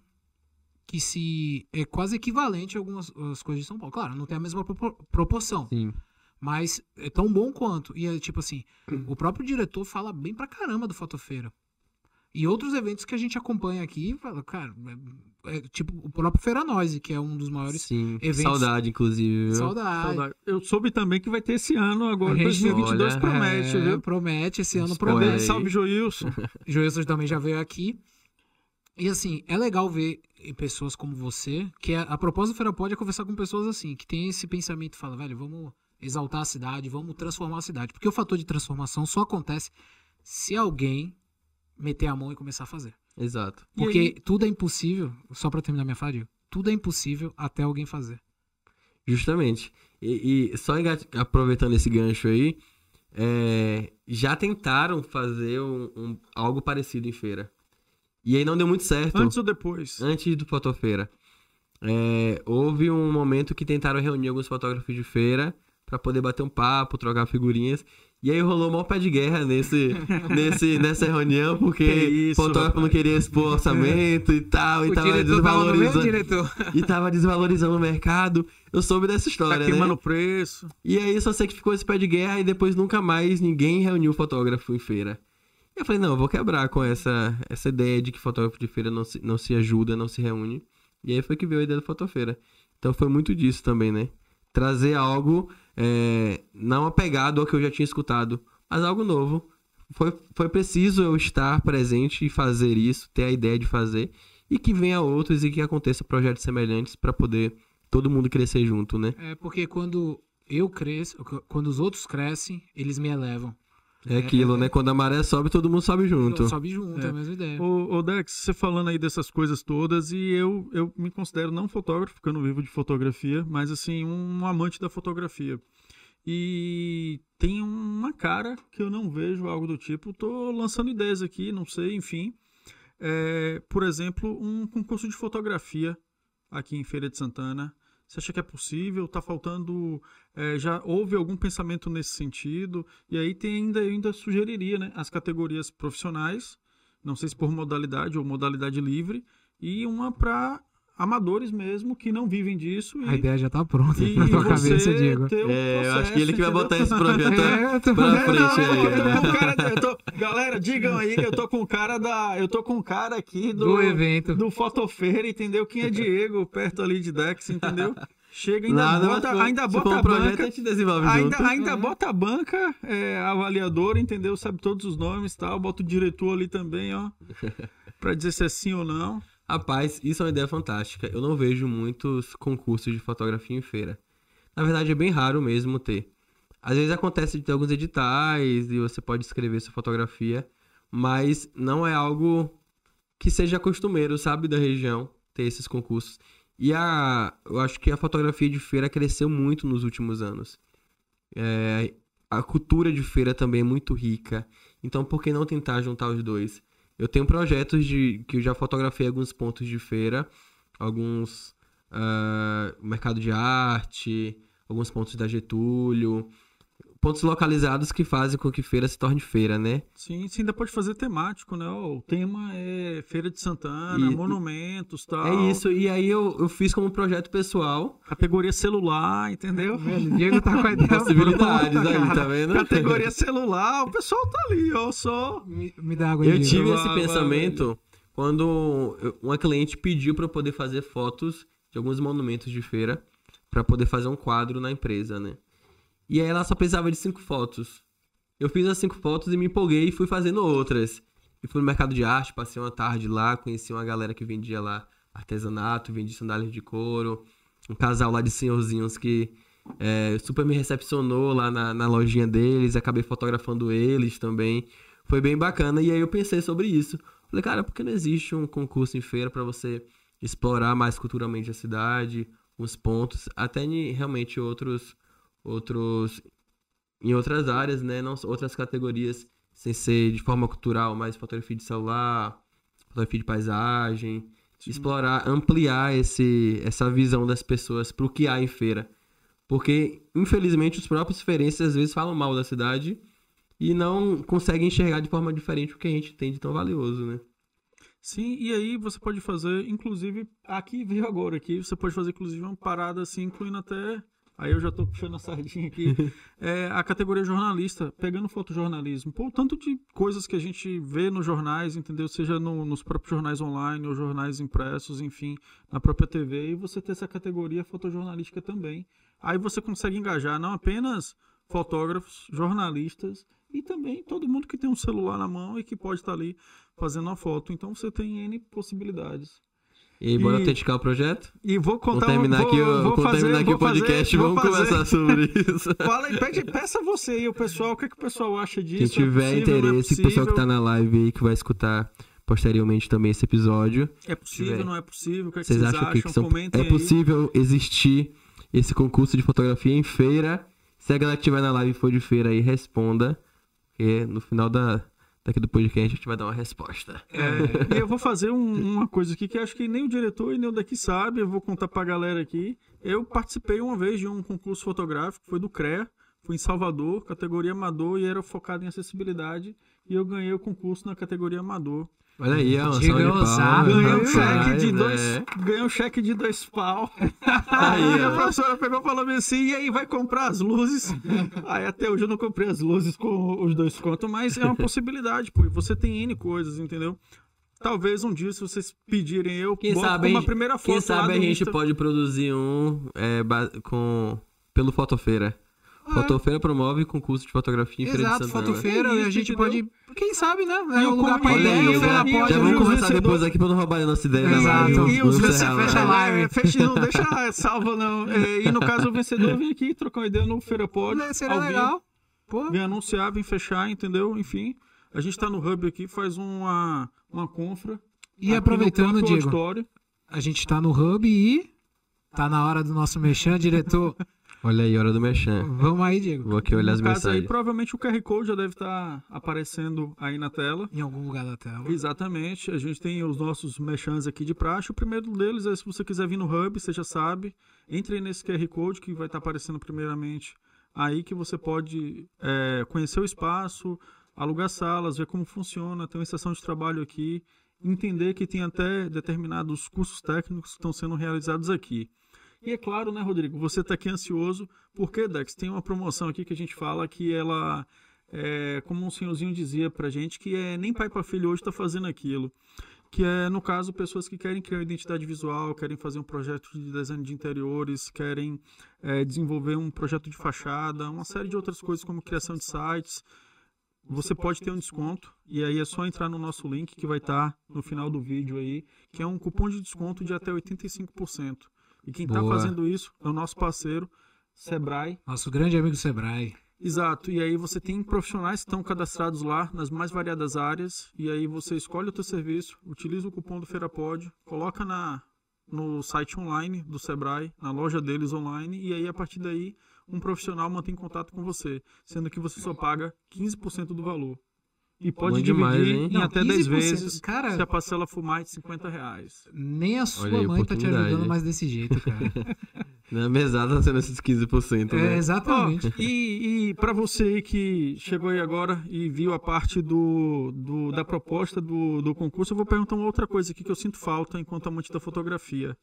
que se é quase equivalente a algumas as coisas de São Paulo. Claro, não tem a mesma propor- proporção,
Sim.
mas é tão bom quanto. E é tipo assim, o próprio diretor fala bem pra caramba do Fotofeira. E outros eventos que a gente acompanha aqui, fala, cara, é, é tipo o próprio Feira Noise, que é um dos maiores
Sim.
eventos-
Saudade, inclusive.
saudade.
Saudade. Eu soube também que vai ter esse ano, agora,
A gente-
2022
olha,
promete,
É,
viu?
Promete, esse ano
Spoiler
promete.
Salve, Joilson.
Joilson também já veio aqui. E assim, é legal ver pessoas como você, que é, a propósito do Feira Pode é conversar com pessoas assim, que tem esse pensamento, fala, velho, vamos exaltar a cidade, vamos transformar a cidade. Porque o fator de transformação só acontece se alguém meter a mão e começar a fazer.
Exato.
Porque
aí?
tudo é impossível, só pra terminar minha fala, tudo é impossível até alguém fazer.
Justamente. E, e só engat- aproveitando esse gancho aí, é, já tentaram fazer um- um- algo parecido em feira. E aí não deu muito certo.
Antes ou depois?
Antes do Fotofeira. É, houve um momento que tentaram reunir alguns fotógrafos de feira pra poder bater um papo, trocar figurinhas. E aí rolou maior pé de guerra nesse, nesse, nessa reunião, porque
Que isso,
o fotógrafo não
rapaz.
queria expor orçamento e tal, e
o
tava
tava
desvalorizando.
diretor.
E tava desvalorizando o mercado. Eu soube dessa
Tá
história, né?
queimando o preço.
E aí só sei que ficou esse pé de guerra e depois nunca mais ninguém reuniu fotógrafo em feira. Eu falei, não, eu vou quebrar com essa, essa ideia de que fotógrafo de feira não se, não se ajuda, não se reúne. E aí foi que veio a ideia do Fotofeira. Então foi muito disso também, né? Trazer algo é, não apegado ao que eu já tinha escutado, mas algo novo. foi, foi preciso eu estar presente e fazer isso, ter a ideia de fazer, e que venha outros e que aconteça projetos semelhantes para poder todo mundo crescer junto, né?
É porque quando eu cresço, quando os outros crescem, eles me elevam.
É aquilo, né? Quando a maré sobe, todo mundo sobe junto.
Sobe junto, é, a mesma ideia.
Ô, ô, Dex, você falando aí dessas coisas todas, e eu, eu me considero não fotógrafo, porque eu não vivo de fotografia, mas assim, um amante da fotografia. E tem uma cara que eu não vejo algo do tipo. Tô lançando ideias aqui, não sei, enfim. É, por exemplo, um concurso de fotografia aqui em Feira de Santana. Você acha que é possível? Está faltando. É, já houve algum pensamento nesse sentido? E aí tem ainda, eu ainda sugeriria né, as categorias profissionais, não sei se por modalidade ou modalidade livre, e uma para amadores mesmo que não vivem disso.
E, a ideia já tá pronta e na tua cabeça, Diego.
Um é, eu acho que ele que vai botar esse projeto é, pra frente
aí. Tô, galera, digam aí, eu tô com o cara da. Eu tô com o cara aqui do,
do evento.
Do Fotofeira, entendeu? Quem é Diego, perto ali de Dex, entendeu? Chega, ainda
Nada,
bota,
for,
ainda bota
um
a banca.
A gente desenvolve
ainda
junto.
ainda bota a banca, é, avaliador, entendeu? Sabe todos os nomes e tal. Bota o diretor ali também, ó. pra dizer se é sim ou não.
Rapaz, isso é uma ideia fantástica. Eu não vejo muitos concursos de fotografia em feira. Na verdade, é bem raro mesmo ter. Às vezes acontece de ter alguns editais e você pode escrever sua fotografia, mas não é algo que seja costumeiro, sabe, da região ter esses concursos. E a, eu acho que a fotografia de feira cresceu muito nos últimos anos. É, a cultura de feira também é muito rica. Então, por que não tentar juntar os dois? Eu tenho projetos de que eu já fotografei alguns pontos de feira, alguns uh, mercado de arte, alguns pontos da Getúlio, pontos localizados que fazem com que feira se torne feira, né?
Sim, você ainda pode fazer temático, né? O tema é Feira de Santana, e, monumentos tal.
É isso, e aí eu, eu fiz como projeto pessoal.
Categoria celular, entendeu?
O Diego tá com a ideia
Possibilidades aí, tá vendo?
Categoria celular, o pessoal tá ali, ó, só...
Me, me dá água
Eu tive esse pensamento quando uma cliente pediu para eu poder fazer fotos de alguns monumentos de feira para poder fazer um quadro na empresa, né? E aí ela só precisava de cinco fotos. Eu fiz as cinco fotos e me empolguei e fui fazendo outras. E fui no mercado de arte, passei uma tarde lá, conheci uma galera que vendia lá artesanato, vendia sandálias de couro. Um casal lá de senhorzinhos que é, super me recepcionou lá na, na lojinha deles. Acabei fotografando eles também. Foi bem bacana. E aí eu pensei sobre isso. Falei, cara, por que não existe um concurso em feira para você explorar mais culturalmente a cidade, os pontos, até realmente outros outros em outras áreas, né, não outras categorias sem ser de forma cultural, mais fotografia de celular, fotografia de paisagem, Sim. explorar, ampliar esse essa visão das pessoas para o que há em feira. Porque infelizmente os próprios feirenses às vezes falam mal da cidade e não conseguem enxergar de forma diferente o que a gente tem de tão valioso, né?
Sim, e aí você pode fazer, inclusive, aqui veio agora aqui, você pode fazer inclusive uma parada assim, incluindo até Aí eu já tô puxando a sardinha aqui. É, a categoria jornalista, pegando fotojornalismo. Pô, tanto de coisas que a gente vê nos jornais, entendeu? Seja no, nos próprios jornais online ou jornais impressos, enfim, na própria TV. E você ter essa categoria fotojornalística também. Aí você consegue engajar não apenas fotógrafos, jornalistas e também todo mundo que tem um celular na mão e que pode estar ali fazendo uma foto. Então você tem N possibilidades.
E aí, bora autenticar o projeto?
E vou contar
vamos terminar
vou,
aqui, o,
vou fazer,
terminar aqui o podcast
fazer,
vamos conversar sobre isso.
Fala aí, pede, peça você aí, o pessoal, o que, é que o pessoal acha disso?
Quem tiver
é possível,
interesse,
é
o pessoal que tá na live aí, que vai escutar posteriormente também esse episódio.
É possível, não é possível? O que, é que
vocês, acham?
acham?
Que, são... É possível existir esse concurso de fotografia em feira? Se a galera que estiver na live for de feira aí, responda. Porque no final da, daqui do podcast a gente vai dar uma resposta.
É, e eu vou fazer um, uma coisa aqui que acho que nem o diretor e nem o daqui sabe, eu vou contar pra galera aqui. Eu participei uma vez de um concurso fotográfico, foi do CREA, fui em Salvador, categoria amador e era focado em acessibilidade, e eu ganhei o concurso na categoria amador.
Olha aí,
Diego
salva de
Ganhei um cheque de dois,
é.
ganhei um cheque de dois pau.
Aí,
Aí a professora pegou e falou assim, e aí vai comprar as luzes? Aí até hoje eu não comprei as luzes com os dois contos, mas é uma possibilidade, pô. Você tem N coisas, entendeu? Talvez um dia, se vocês pedirem, eu
Quem sabe,
uma
a
primeira foto
quem sabe a gente
Insta.
pode produzir um é, com pelo Fotofeira. Fotofeira promove concurso de fotografia em Feira de
Exato,
Santana.
fotofeira,
É
e a gente pode. Quem sabe, né? É um
o
lugar pra
Olha
ideia,
já-
ela
e
pode.
Já
o
vamos
vencedor-
conversar depois aqui pra não roubarem a nossa ideia. né?
Exato.
Não,
E
não
os
vencedores- fecha
né?
a live.
É, fecha, não deixa salva, não. É, e no caso, o vencedor vem aqui trocar uma ideia no Feira Pod. Ao vivo.
legal. Pô,
Vem anunciar, vem fechar, entendeu? Enfim, a gente tá no Hub aqui, faz uma, uma confra.
e aproveitando, Diego,
auditório.
a gente tá no Hub e. Tá na hora do nosso mexão, diretor.
Olha aí, hora do merchan.
Vamos aí, Diego.
Vou aqui olhar as
no caso aí,
mensagens.
provavelmente o QR Code já deve estar aparecendo aí na tela.
Em algum lugar da tela.
Exatamente, a gente tem os nossos mechãs aqui de praxe. O primeiro deles é se você quiser vir no Hub, você já sabe, entre aí nesse QR Code que vai estar aparecendo primeiramente aí que você pode é, conhecer o espaço, alugar salas, ver como funciona, tem uma estação de trabalho aqui, entender que tem até determinados cursos técnicos que estão sendo realizados aqui. E é claro, né, Rodrigo, você está aqui ansioso, porque, Dex, tem uma promoção aqui que a gente fala que ela é, como um senhorzinho dizia pra gente, que é nem pai para filho hoje está fazendo aquilo. Que é, no caso, pessoas que querem criar uma identidade visual, querem fazer um projeto de design de interiores, querem é, desenvolver um projeto de fachada, uma série de outras coisas como criação de sites. Você pode ter um desconto, e aí é só entrar no nosso link que vai estar no final do vídeo aí, que é um cupom de desconto de até 85%. E quem está fazendo isso é o nosso parceiro, Sebrae,
Nosso grande amigo Sebrae.
Exato, e aí você tem profissionais que estão cadastrados lá nas mais variadas áreas, e aí você escolhe o teu serviço, utiliza o cupom do FeiraPod, coloca na, no site online do Sebrae, na loja deles online, e aí a partir daí um profissional mantém contato com você, sendo que você só paga 15% do valor. E pode
Bom
dividir
demais, hein?
em
Não,
até 10
15%,
vezes
cara-
se a parcela for mais de 50 reais.
Nem a sua
Olha
mãe tá te ajudando mais desse jeito, cara.
Na mesada tá sendo esses 15%,
é,
né?
exatamente.
Ó, e e para você aí que chegou aí agora e viu a parte do, do- da proposta do, do concurso, eu vou perguntar uma outra coisa aqui que eu sinto falta enquanto amante da fotografia,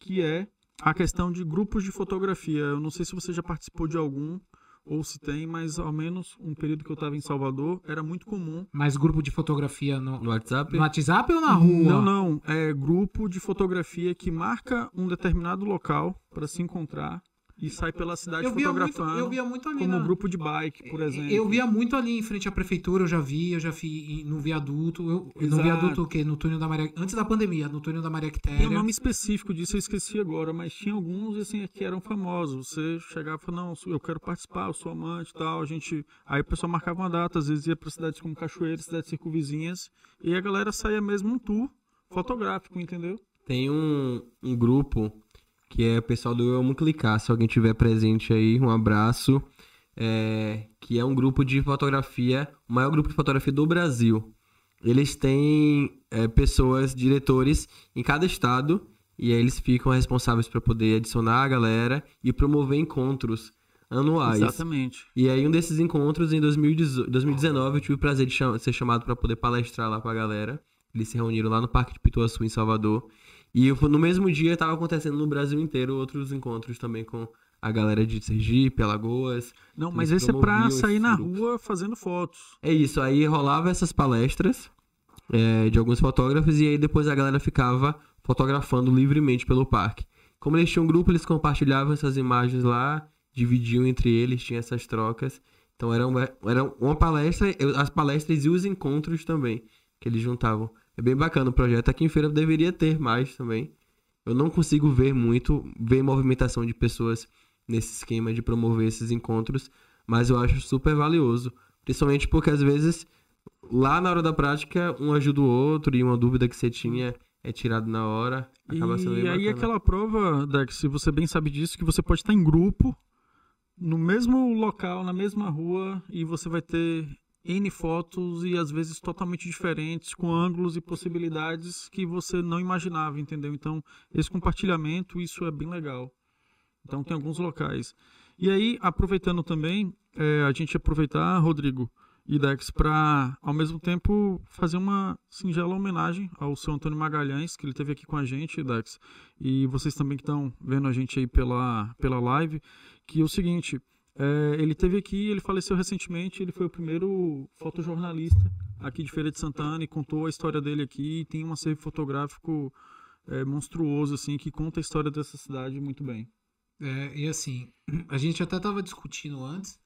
que é a questão de grupos de fotografia. Eu não sei se você já participou de algum ou se tem, mas ao menos um período que eu estava em Salvador era muito comum.
Mais grupo de fotografia no,
No WhatsApp?
no WhatsApp ou na rua?
Não, não, é grupo de fotografia que marca um determinado local para se encontrar e sai pela cidade
Eu via, muito,
fotografando.
eu via muito ali
como
na...
grupo de bike, por exemplo.
Eu via muito ali em frente à prefeitura, eu já vi, eu já vi no viaduto, eu, no viaduto o quê? No túnel da Maria, antes da pandemia, no túnel da Maria
Tem
Quitéria.
um nome específico disso, eu esqueci agora, mas tinha alguns assim que eram famosos. Você chegava e falava, não, eu quero participar, eu sou amante e tal. A gente. Aí o pessoal marcava uma data, às vezes ia para cidades como Cachoeira, cidades circunvizinhas, e a galera saía mesmo um tour fotográfico, entendeu?
Tem um, um grupo que é o pessoal do Eu Amo Clicar. Se alguém tiver presente aí, um abraço. É, que é um grupo de fotografia, o maior grupo de fotografia do Brasil. Eles têm é, pessoas, diretores em cada estado, e aí eles ficam responsáveis para poder adicionar a galera e promover encontros anuais.
Exatamente.
E aí, um desses encontros, em 2018 2019, eu tive o prazer de cham- ser chamado para poder palestrar lá pra galera. Eles se reuniram lá no Parque de Pituaçu, em Salvador. E no mesmo dia estava acontecendo no Brasil inteiro outros encontros também com a galera de Sergipe, Alagoas.
Não, mas esse é pra
promoviam
sair na
grupos.
rua fazendo fotos.
É isso, aí rolava essas palestras é, de alguns fotógrafos e aí depois a galera ficava fotografando livremente pelo parque. Como eles tinham um grupo, eles compartilhavam essas imagens lá, dividiam entre eles, tinha essas trocas. Então era uma, era uma palestra, as palestras e os encontros também, que eles juntavam. É bem bacana o projeto. Aqui em Feira deveria ter mais também. Eu não consigo ver muito, ver movimentação de pessoas nesse esquema de promover esses encontros, mas eu acho super valioso. Principalmente porque às vezes lá na hora da prática um ajuda o outro e uma dúvida que você tinha é tirada na hora. Acaba sendo
E aí aquela prova, Dex, se você bem sabe disso, que você pode estar em grupo, no mesmo local, na mesma rua, e você vai ter N fotos e às vezes totalmente diferentes, com ângulos e possibilidades que você não imaginava, entendeu? Então, esse compartilhamento, isso é bem legal. Então, tem alguns locais. E aí, aproveitando também, é, a gente aproveitar, Rodrigo e Dex, para, ao mesmo tempo, fazer uma singela homenagem ao seu Antônio Magalhães, que ele esteve aqui com a gente, Dex, e vocês também que estão vendo a gente aí pela, pela live, que é o seguinte, é, ele esteve aqui, ele faleceu recentemente, ele foi o primeiro fotojornalista aqui de Feira de Santana e contou a história dele aqui, e tem um acervo fotográfico é, monstruoso, assim, que conta a história dessa cidade muito bem.
É, e assim, a gente até tava discutindo antes,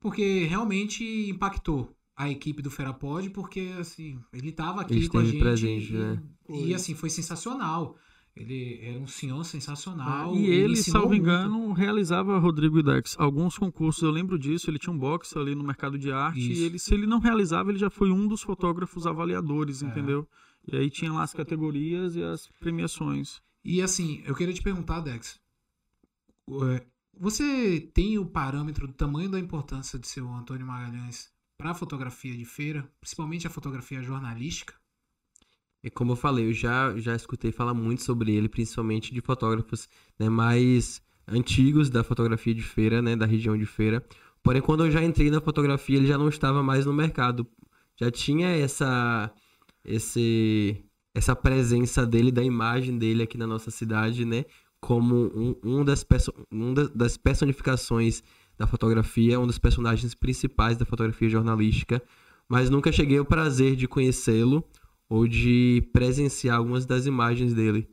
porque realmente impactou a equipe do Ferapod, porque assim, ele tava aqui
Ele
com a gente.
presente,
e,
né?
e assim, foi sensacional. Ele era um senhor sensacional.
E ele,
ensinou
salvo
muito.
engano, realizava, Rodrigo e Dex, alguns concursos, eu lembro disso, ele tinha um box ali no mercado de arte,
Isso.
e ele, se ele não realizava, ele já foi um dos fotógrafos avaliadores,
É.
entendeu? E aí tinha lá as categorias e as premiações.
E assim, eu queria te perguntar, Dex. é, Você tem o parâmetro do tamanho da importância de seu Antônio Magalhães para a fotografia de feira, principalmente a fotografia jornalística?
E como eu falei, eu já, já escutei falar muito sobre ele, principalmente de fotógrafos né, mais antigos da fotografia de feira, né, da região de feira. Porém, quando eu já entrei na fotografia, ele já não estava mais no mercado. Já tinha essa, esse, essa presença dele, da imagem dele aqui na nossa cidade, né, como um, um das, um da- das personificações da fotografia, um dos personagens principais da fotografia jornalística. Mas nunca cheguei ao prazer de conhecê-lo ou de presenciar algumas das imagens dele.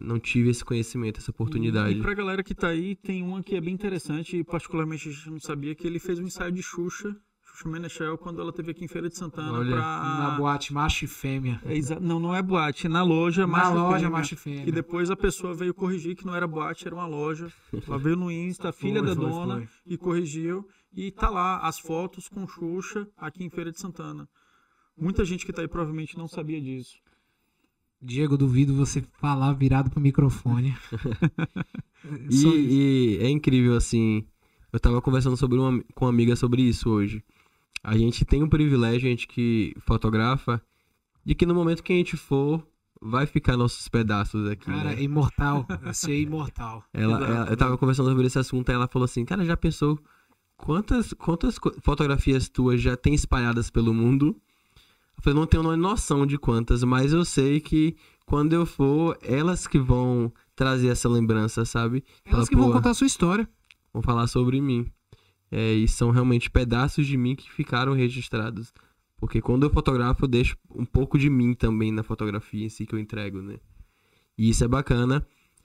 Não tive esse conhecimento, essa oportunidade.
E pra galera que tá aí, tem uma que é bem interessante, e particularmente a gente não sabia, que ele fez um ensaio de Xuxa, Xuxa Menechel, quando ela teve aqui em Feira de Santana
Olha,
pra...
Na boate macho e fêmea.
É exa- Não, não é boate, é na loja
Na
Macho
loja
Fêmea.
macho e fêmea.
E depois a pessoa veio corrigir que não era boate, era uma loja. Ela veio no Insta, a filha
Foi,
da
foi,
dona,
foi.
e corrigiu. E tá lá as fotos com Xuxa aqui em Feira de Santana. Muita gente que tá aí provavelmente não sabia disso.
Diego, duvido você falar virado pro microfone.
E,
Só-
e é incrível, assim. Eu tava conversando sobre uma, com uma amiga sobre isso hoje. A gente tem um privilégio, a gente que fotografa, de que no momento que a gente for, vai ficar nossos pedaços aqui.
Cara,
né?
é imortal. Você é imortal.
Ela, ela- eu tava conversando sobre esse assunto, aí ela falou assim, cara, já pensou quantas, quantas fotografias tuas já tem espalhadas pelo mundo? Eu falei, não tenho noção de quantas, mas eu sei que quando eu for, elas que vão trazer essa lembrança, sabe?
Elas
Fala,
que vão
"Pô,
contar a sua história.
vão falar sobre mim. É, e são realmente pedaços de mim que ficaram registrados. Porque quando eu fotografo, eu deixo um pouco de mim também na fotografia em si que eu entrego, né? E isso é bacana.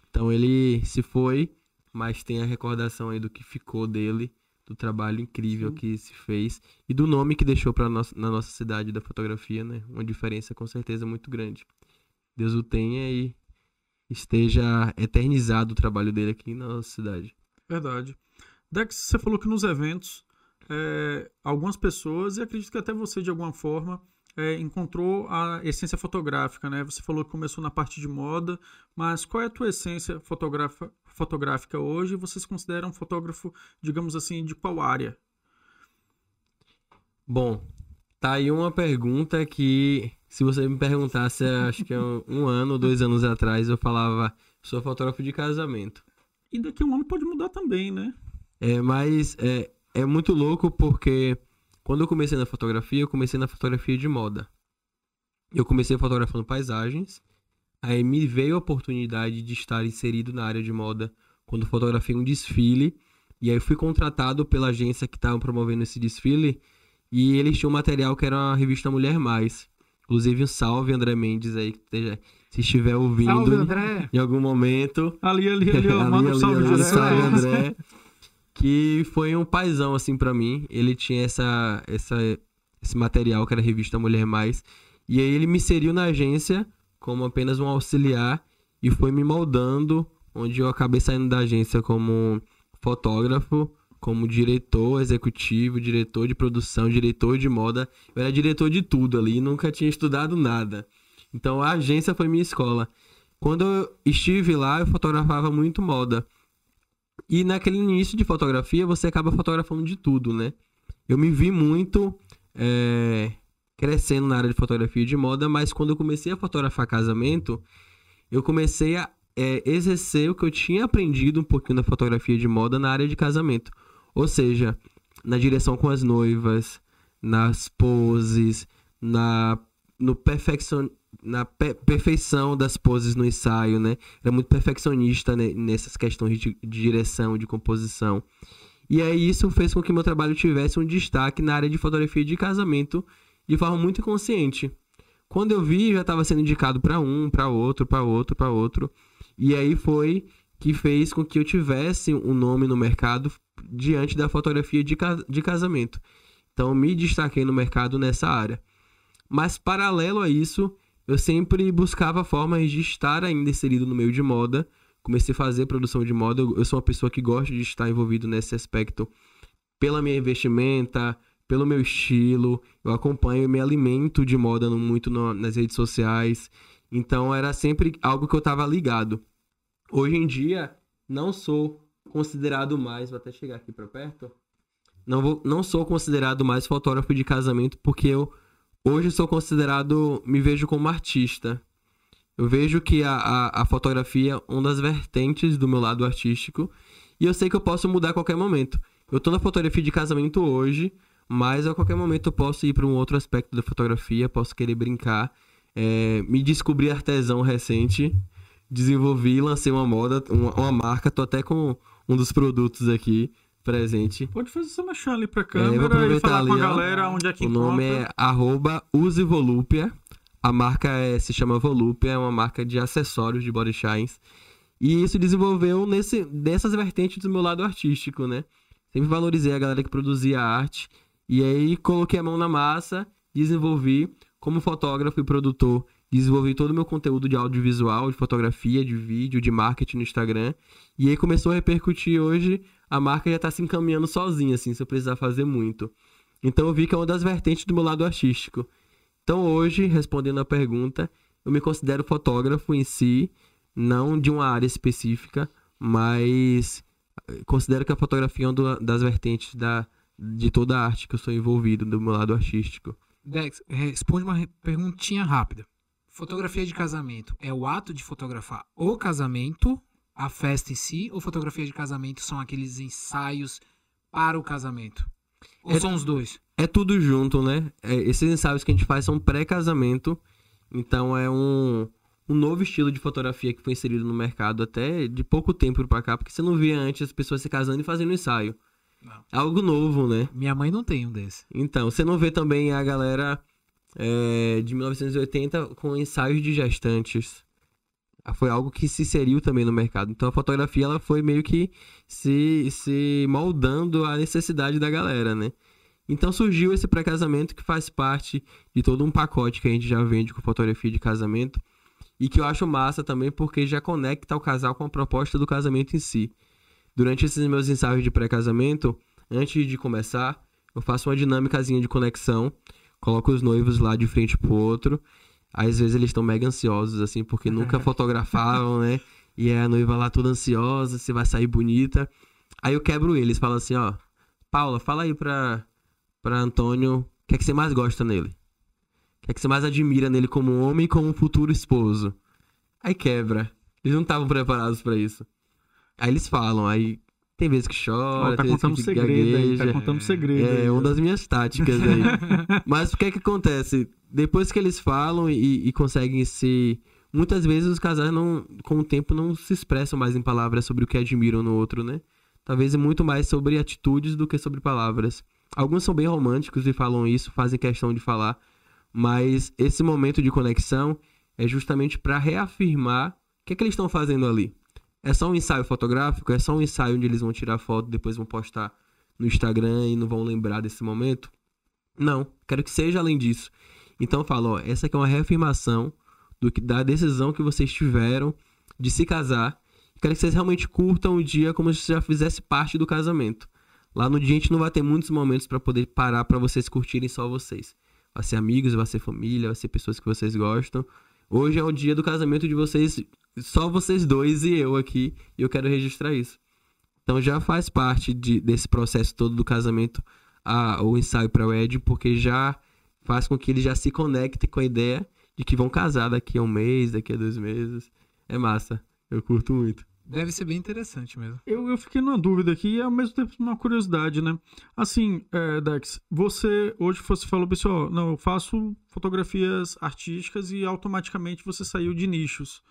Então ele se foi, mas tem a recordação aí do que ficou dele, do trabalho incrível
Sim.
que se fez e do nome que deixou pra nossa, na nossa cidade da fotografia, né? Uma diferença com certeza muito grande. Deus o tenha e esteja eternizado o trabalho dele aqui na nossa cidade.
Verdade. Dex, você falou que nos eventos, é, algumas pessoas, e acredito que até você de alguma forma, é, encontrou a essência fotográfica, né? Você falou que começou na parte de moda, mas qual é a tua essência fotográfica hoje? Você se considera um fotógrafo, digamos assim, de qual área?
Bom, tá aí uma pergunta que, se você me perguntasse, acho que é um, um ano ou dois anos atrás, eu falava, sou fotógrafo de casamento.
E daqui a um ano pode mudar também, né?
É, mas é, é muito louco porque quando eu comecei na fotografia, eu comecei na fotografia de moda. Eu comecei fotografando paisagens, aí me veio a oportunidade de estar inserido na área de moda quando fotografei um desfile, e aí fui contratado pela agência que estava promovendo esse desfile, e eles tinham um material que era a revista Mulher Mais. Inclusive um salve, André Mendes aí, se estiver ouvindo
Salve, André.
em algum momento.
Ali, ali, ali, ó,
Ali,
manda um
ali,
salve
ali,
direto.
salve, André. Que foi um paizão, assim, pra mim. Ele tinha essa, essa, esse material que era a revista Mulher Mais. E aí ele me inseriu na agência como apenas um auxiliar e foi me moldando, onde eu acabei saindo da agência como fotógrafo, como diretor executivo, diretor de produção, diretor de moda. Eu era diretor de tudo ali e nunca tinha estudado nada. Então a agência foi minha escola. Quando eu estive lá, eu fotografava muito moda. E naquele início de fotografia, você acaba fotografando de tudo, né? Eu me vi muito é, crescendo na área de fotografia de moda, mas quando eu comecei a fotografar casamento, eu comecei a é, exercer o que eu tinha aprendido um pouquinho da fotografia de moda na área de casamento. Ou seja, na direção com as noivas, nas poses, na, no perfeccion, na pe- perfeição das poses no ensaio, né? Era muito perfeccionista né, nessas questões de, de direção, de composição. E aí isso fez com que meu trabalho tivesse um destaque na área de fotografia de casamento de forma muito consciente. Quando eu vi, já estava sendo indicado para um, para outro, para outro, para outro. E aí foi que fez com que eu tivesse um nome no mercado diante da fotografia de, ca- de casamento. Então, me destaquei no mercado nessa área. Mas, paralelo a isso, eu sempre buscava formas de estar ainda inserido no meio de moda. Comecei a fazer produção de moda. Eu sou uma pessoa que gosta de estar envolvido nesse aspecto pela minha investimenta, pelo meu estilo. Eu acompanho e me alimento de moda muito nas redes sociais. Então, era sempre algo que eu estava ligado. Hoje em dia, não sou considerado mais. Vou até chegar aqui para perto. Não, vou, não sou considerado mais fotógrafo de casamento porque eu hoje sou considerado, me vejo como artista. Eu vejo que a, a, a fotografia é uma das vertentes do meu lado artístico e eu sei que eu posso mudar a qualquer momento. Eu tô na fotografia de casamento hoje, mas a qualquer momento eu posso ir para um outro aspecto da fotografia, posso querer brincar, é, me descobri artesão recente, desenvolvi, lancei uma moda, uma, uma marca, tô até com um dos produtos aqui presente.
Pode fazer essa machã ali pra
É,
câmera
vou
e falar com a
ali, ó.
galera onde é que
O
encontra.
nome é arroba Use Volúpia. A marca é- se chama Volúpia, é uma marca de acessórios de body shines. E isso desenvolveu nesse, dessas vertentes do meu lado artístico, né? Sempre valorizei a galera que produzia arte. E aí coloquei a mão na massa, desenvolvi como fotógrafo e produtor. Desenvolvi todo o meu conteúdo de audiovisual, de fotografia, de vídeo, de marketing no Instagram. E aí começou a repercutir hoje. A marca já tá se encaminhando sozinha, assim, sem eu precisar fazer muito. Então eu vi que é uma das vertentes do meu lado artístico. Então hoje, respondendo a pergunta, eu me considero fotógrafo em si, não de uma área específica, mas eh, considero que a fotografia é uma das vertentes da, de toda a arte que eu sou envolvido, do meu lado artístico.
Dex, responde uma perguntinha rápida. Fotografia de casamento é o ato de fotografar o casamento, a festa em si, ou fotografia de casamento são aqueles ensaios para o casamento? Ou
É-
são os dois?
É tudo junto, né? É, esses ensaios que a gente faz são pré-casamento, então é um, um novo estilo de fotografia que foi inserido no mercado até de pouco tempo pra cá, porque você não via antes as pessoas se casando e fazendo ensaio.
Não.
É algo novo, né?
Minha mãe não tem um desse.
Então, você não vê também a galera é, de 1980 com ensaios de gestantes. Foi algo que se inseriu também no mercado. Então a fotografia ela foi meio que se, se moldando à necessidade da galera, né? Então surgiu esse pré-casamento que faz parte de todo um pacote que a gente já vende com fotografia de casamento. E que eu acho massa também porque já conecta o casal com a proposta do casamento em si. Durante esses meus ensaios de pré-casamento, antes de começar, eu faço uma dinâmicazinha de conexão, coloco os noivos lá de frente pro outro. Às vezes eles estão mega ansiosos, assim, porque nunca fotografavam, né? E é a noiva lá toda ansiosa, se vai sair bonita. Aí eu quebro eles, falo assim, ó. Paula, fala aí pra, pra Antônio o que é que você mais gosta nele. O que é que você mais admira nele como homem e como futuro esposo. Aí quebra. Eles não estavam preparados pra isso. Aí eles falam, aí tem vezes que chora,
Ó, tá
tem vezes
contando
que
segredo aí,
gagueja.
tá contando segredo. aí,
É uma das minhas táticas aí. Mas o que é que acontece? Depois que eles falam e, e conseguem se. Muitas vezes os casais não, com o tempo não se expressam mais em palavras sobre o que admiram no outro, né? Talvez é muito mais sobre atitudes do que sobre palavras. Alguns são bem românticos e falam isso, fazem questão de falar, mas esse momento de conexão é justamente para reafirmar o que é que eles estão fazendo ali. É só um ensaio fotográfico? É só um ensaio onde eles vão tirar foto, depois vão postar no Instagram e não vão lembrar desse momento? Não, quero que seja além disso. Então eu falo, ó, essa aqui é uma reafirmação do que, da decisão que vocês tiveram de se casar. Quero que vocês realmente curtam o dia como se já fizesse parte do casamento. Lá no dia a gente não vai ter muitos momentos para poder parar para vocês curtirem só vocês. Vai ser amigos, vai ser família, vai ser pessoas que vocês gostam. Hoje é o dia do casamento de vocês, só vocês dois e eu aqui, e eu quero registrar isso. Então já faz parte de- desse processo todo do casamento a, o ensaio para o Ed, porque já faz com que ele já se conecte com a ideia de que vão casar daqui a um mês, daqui a dois meses. É massa. Eu curto muito.
Deve ser bem interessante mesmo.
Eu, eu fiquei numa dúvida aqui e ao mesmo tempo uma curiosidade, né? Assim, é, Dex, você hoje você falou, pessoal, não, eu faço fotografias artísticas e automaticamente você saiu de nichos.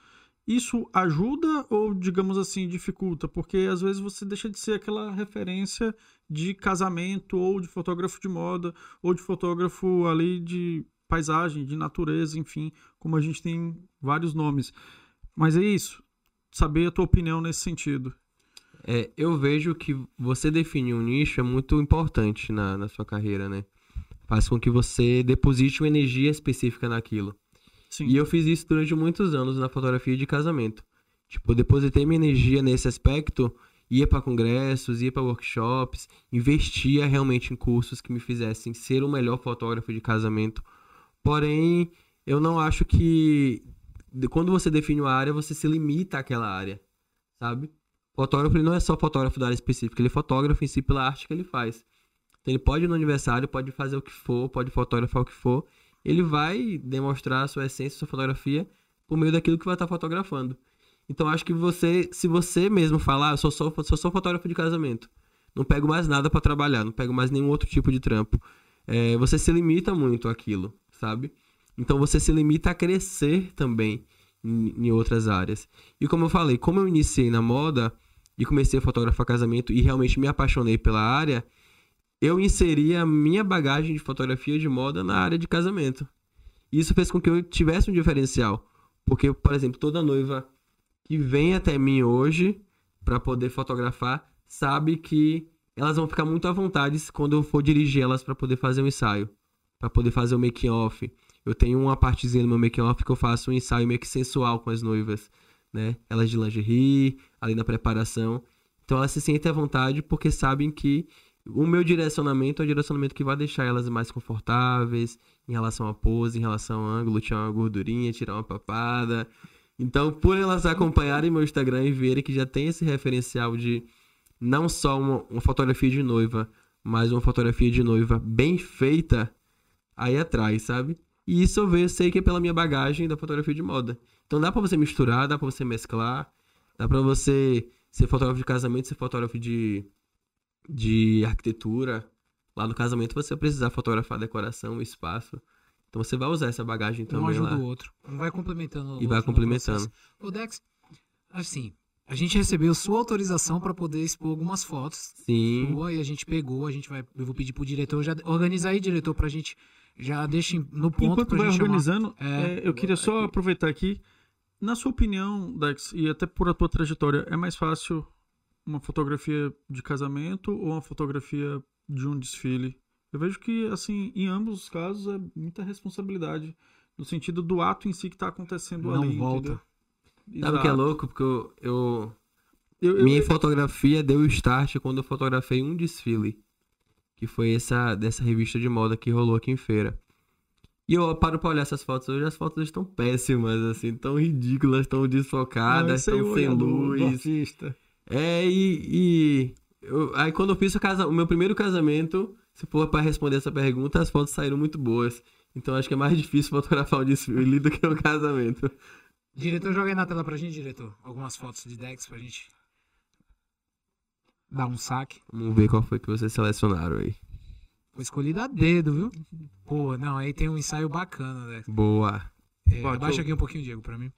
Isso ajuda ou, digamos assim, dificulta? Porque às vezes você deixa de ser aquela referência de casamento ou de fotógrafo de moda ou de fotógrafo ali de paisagem, de natureza, enfim, como a gente tem vários nomes. Mas é isso. saber a tua opinião nesse sentido.
É, eu vejo que você definir um nicho é muito importante na, na sua carreira, né? Faz com que você deposite uma energia específica naquilo.
Sim.
E eu fiz isso durante muitos anos na fotografia de casamento. Tipo, eu depositei minha energia nesse aspecto, ia para congressos, ia para workshops, investia realmente em cursos que me fizessem ser o melhor fotógrafo de casamento. Porém, eu não acho que quando você define uma área, você se limita àquela área, sabe? Fotógrafo ele não é só fotógrafo da área específica, ele é fotógrafo em si pela arte que ele faz. Então ele pode ir no aniversário, pode fazer o que for, pode fotografar o que for, ele vai demonstrar a sua essência, sua fotografia por meio daquilo que vai estar fotografando. Então acho que você, se você mesmo falar, "Ah, eu sou só, sou só fotógrafo de casamento, não pego mais nada pra trabalhar, não pego mais nenhum outro tipo de trampo, é, você se limita muito àquilo, sabe? Então você se limita a crescer também em, em outras áreas. E como eu falei, como eu iniciei na moda e comecei a fotografar casamento e realmente me apaixonei pela área, eu inseri a minha bagagem de fotografia de moda na área de casamento. Isso fez com que eu tivesse um diferencial. Porque, por exemplo, toda noiva que vem até mim hoje para poder fotografar sabe que elas vão ficar muito à vontade quando eu for dirigir elas para poder fazer um ensaio, para poder fazer o making off. Eu tenho uma partezinha no meu making off que eu faço um ensaio meio que sensual com as noivas, né? Elas de lingerie, ali na preparação. Então elas se sentem à vontade porque sabem que o meu direcionamento é o direcionamento que vai deixar elas mais confortáveis em relação à pose, em relação ao ângulo, tirar uma gordurinha, tirar uma papada. Então, por elas acompanharem meu Instagram e verem que já tem esse referencial de não só uma, uma fotografia de noiva, mas uma fotografia de noiva bem feita, aí atrás, sabe? E isso eu vejo, sei que é pela minha bagagem da fotografia de moda. Então dá pra você misturar, dá pra você mesclar, dá pra você ser fotógrafo de casamento, ser fotógrafo de, de arquitetura. Lá no casamento você vai precisar fotografar a decoração, o espaço. Então você vai usar essa bagagem
Um
também
ajuda
lá.
o outro. Um vai complementando o
E vai
outro no
complementando.
processo. Ô, Dex, assim, a gente recebeu sua autorização para poder expor algumas fotos.
Sim.
Sua, e a gente pegou, a gente vai. Eu vou pedir pro diretor já organizar aí, diretor, pra gente. Já deixa em- no ponto
Enquanto vai organizando,
É.
é, eu queria só aproveitar aqui. Na sua opinião, Dex, e até por a tua trajetória, é mais fácil uma fotografia de casamento ou uma fotografia de um desfile? Eu vejo que, assim, em ambos os casos é muita responsabilidade. No sentido do ato em si que está acontecendo
Não
ali.
volta.
entendeu?
Sabe o que é louco? Porque eu, eu-
Eu, eu-
minha fotografia deu start quando eu fotografei um desfile. Que foi essa dessa revista de moda que rolou aqui em feira. E eu paro pra olhar essas fotos hoje, as fotos estão péssimas, assim, tão ridículas, tão
Não,
desfocadas, tão
é o
sem
olhar do-
luz.
artista.
É, e. e eu- aí quando eu fiz o, casa, o meu primeiro casamento, se for pra responder essa pergunta, as fotos saíram muito boas. Então acho que é mais difícil fotografar um desfile do que um casamento.
Diretor, joga aí na tela pra gente, diretor. Algumas fotos de Dex pra gente dar um saque.
Vamos ver qual foi que vocês selecionaram aí.
Foi escolhido a dedo, viu? Pô, não, aí tem um ensaio bacana, Dex.
Boa.
É,
Bate,
abaixa
eu-
aqui um pouquinho, Diego, pra mim.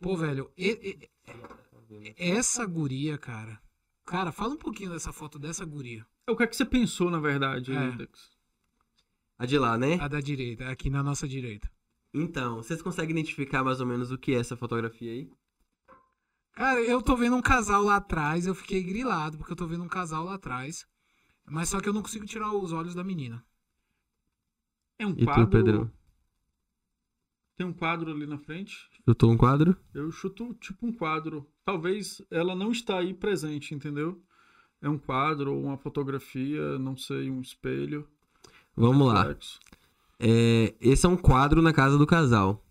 Pô, velho, e- e- essa guria, cara. Cara, fala um pouquinho dessa foto dessa guria.
O que é que você pensou, na verdade,
É.
Dex?
A de lá, né?
A da direita, aqui na nossa direita.
Então, vocês conseguem identificar mais ou menos o que é essa fotografia aí?
Cara, eu tô vendo um casal lá atrás, eu fiquei grilado, porque eu tô vendo um casal lá atrás. Mas só que eu não consigo tirar os olhos da menina.
É um
E tu,
quadro.
Pedro?
Tem um quadro ali na frente.
Tô um quadro?
Eu chuto tipo um quadro. Talvez ela não está aí presente, entendeu? É um quadro ou uma fotografia, não sei, um espelho.
Vamos lá.
reflexo.
É, esse é um quadro na casa do casal.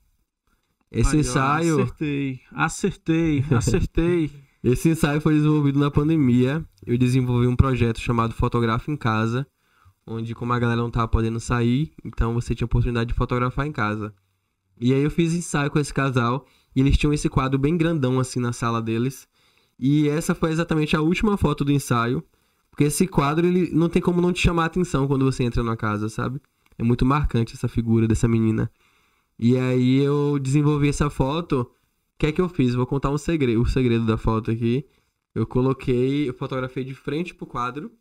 Esse
ó,
ensaio.
Acertei, acertei, acertei.
Esse ensaio foi desenvolvido na pandemia. Eu desenvolvi um projeto chamado Fotografa em Casa, onde como a galera não tava podendo sair, então você tinha a oportunidade de fotografar em casa. E aí eu fiz ensaio com esse casal e eles tinham esse quadro bem grandão assim na sala deles. E essa foi exatamente a última foto do ensaio, porque esse quadro ele não tem como não te chamar a atenção quando você entra na casa, sabe? É muito marcante essa figura dessa menina. E aí eu desenvolvi essa foto o que é que eu fiz? Vou contar um segredo, o segredo da foto aqui. Eu coloquei, eu fotografei de frente pro quadro,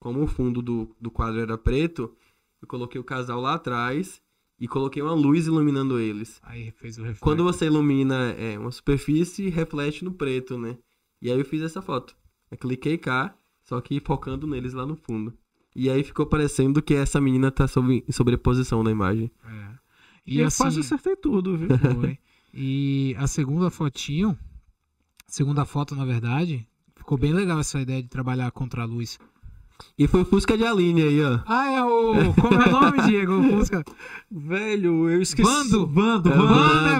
como o fundo do, do quadro era preto, eu coloquei o casal lá atrás e coloquei uma luz iluminando eles.
Aí fez o reflexo.
Quando você ilumina é, uma superfície, reflete no preto, né? E aí eu fiz essa foto. Eu cliquei cá, só que focando neles lá no fundo. E aí ficou parecendo que essa menina tá sob, em sobreposição na imagem.
É.
E,
E
eu
assim,
quase acertei tudo, viu?
foi. E a segunda fotinho, segunda foto, na verdade, ficou bem legal essa ideia de trabalhar contra a luz.
E foi Fusca de Aline aí, ó.
Ah, é o. Como é o nome, Diego? O Fusca.
Velho, eu esqueci.
Vando.
Vando,
É,
é
Vando,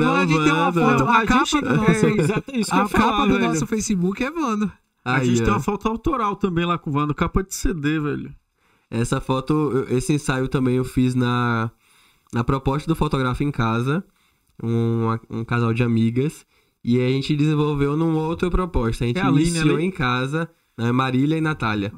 Vando, a gente tem uma foto. A,
A
capa
gente-
do nosso.
é, exato, isso que eu
a
ia falar,
capa do
velho.
nosso Facebook é Vando.
A
Aí,
gente tem uma foto autoral também lá com o Vando, capa de CD, velho.
Essa foto, esse ensaio também eu fiz na, na proposta do Fotógrafo em Casa, um, um casal de amigas, e a gente desenvolveu numa outra proposta. A gente
É a Aline
iniciou
ali?
em casa, né, Marília e Natália.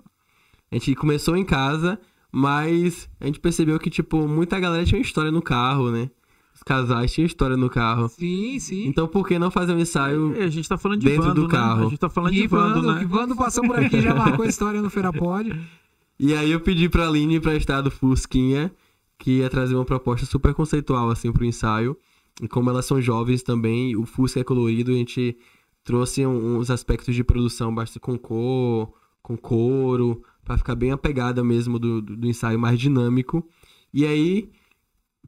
A gente começou em casa, mas a gente percebeu que, tipo, muita galera tinha história no carro, né? Os casais tinham história no carro.
Sim, sim.
Então por que não fazer um ensaio
É, a gente tá falando de
Dentro
Vando,
do
né?
carro.
A gente tá falando
e
de Vando,
Vando, que
né?
Vando passou por aqui, já marcou a história no Feira Pod.
E aí eu pedi pra Aline emprestar do Fusquinha, que ia trazer uma proposta super conceitual, assim, pro ensaio. E como elas são jovens também, o Fusca é colorido, a gente trouxe uns aspectos de produção bastante com cor, com couro, pra ficar bem apegada mesmo do, do, do ensaio mais dinâmico. E aí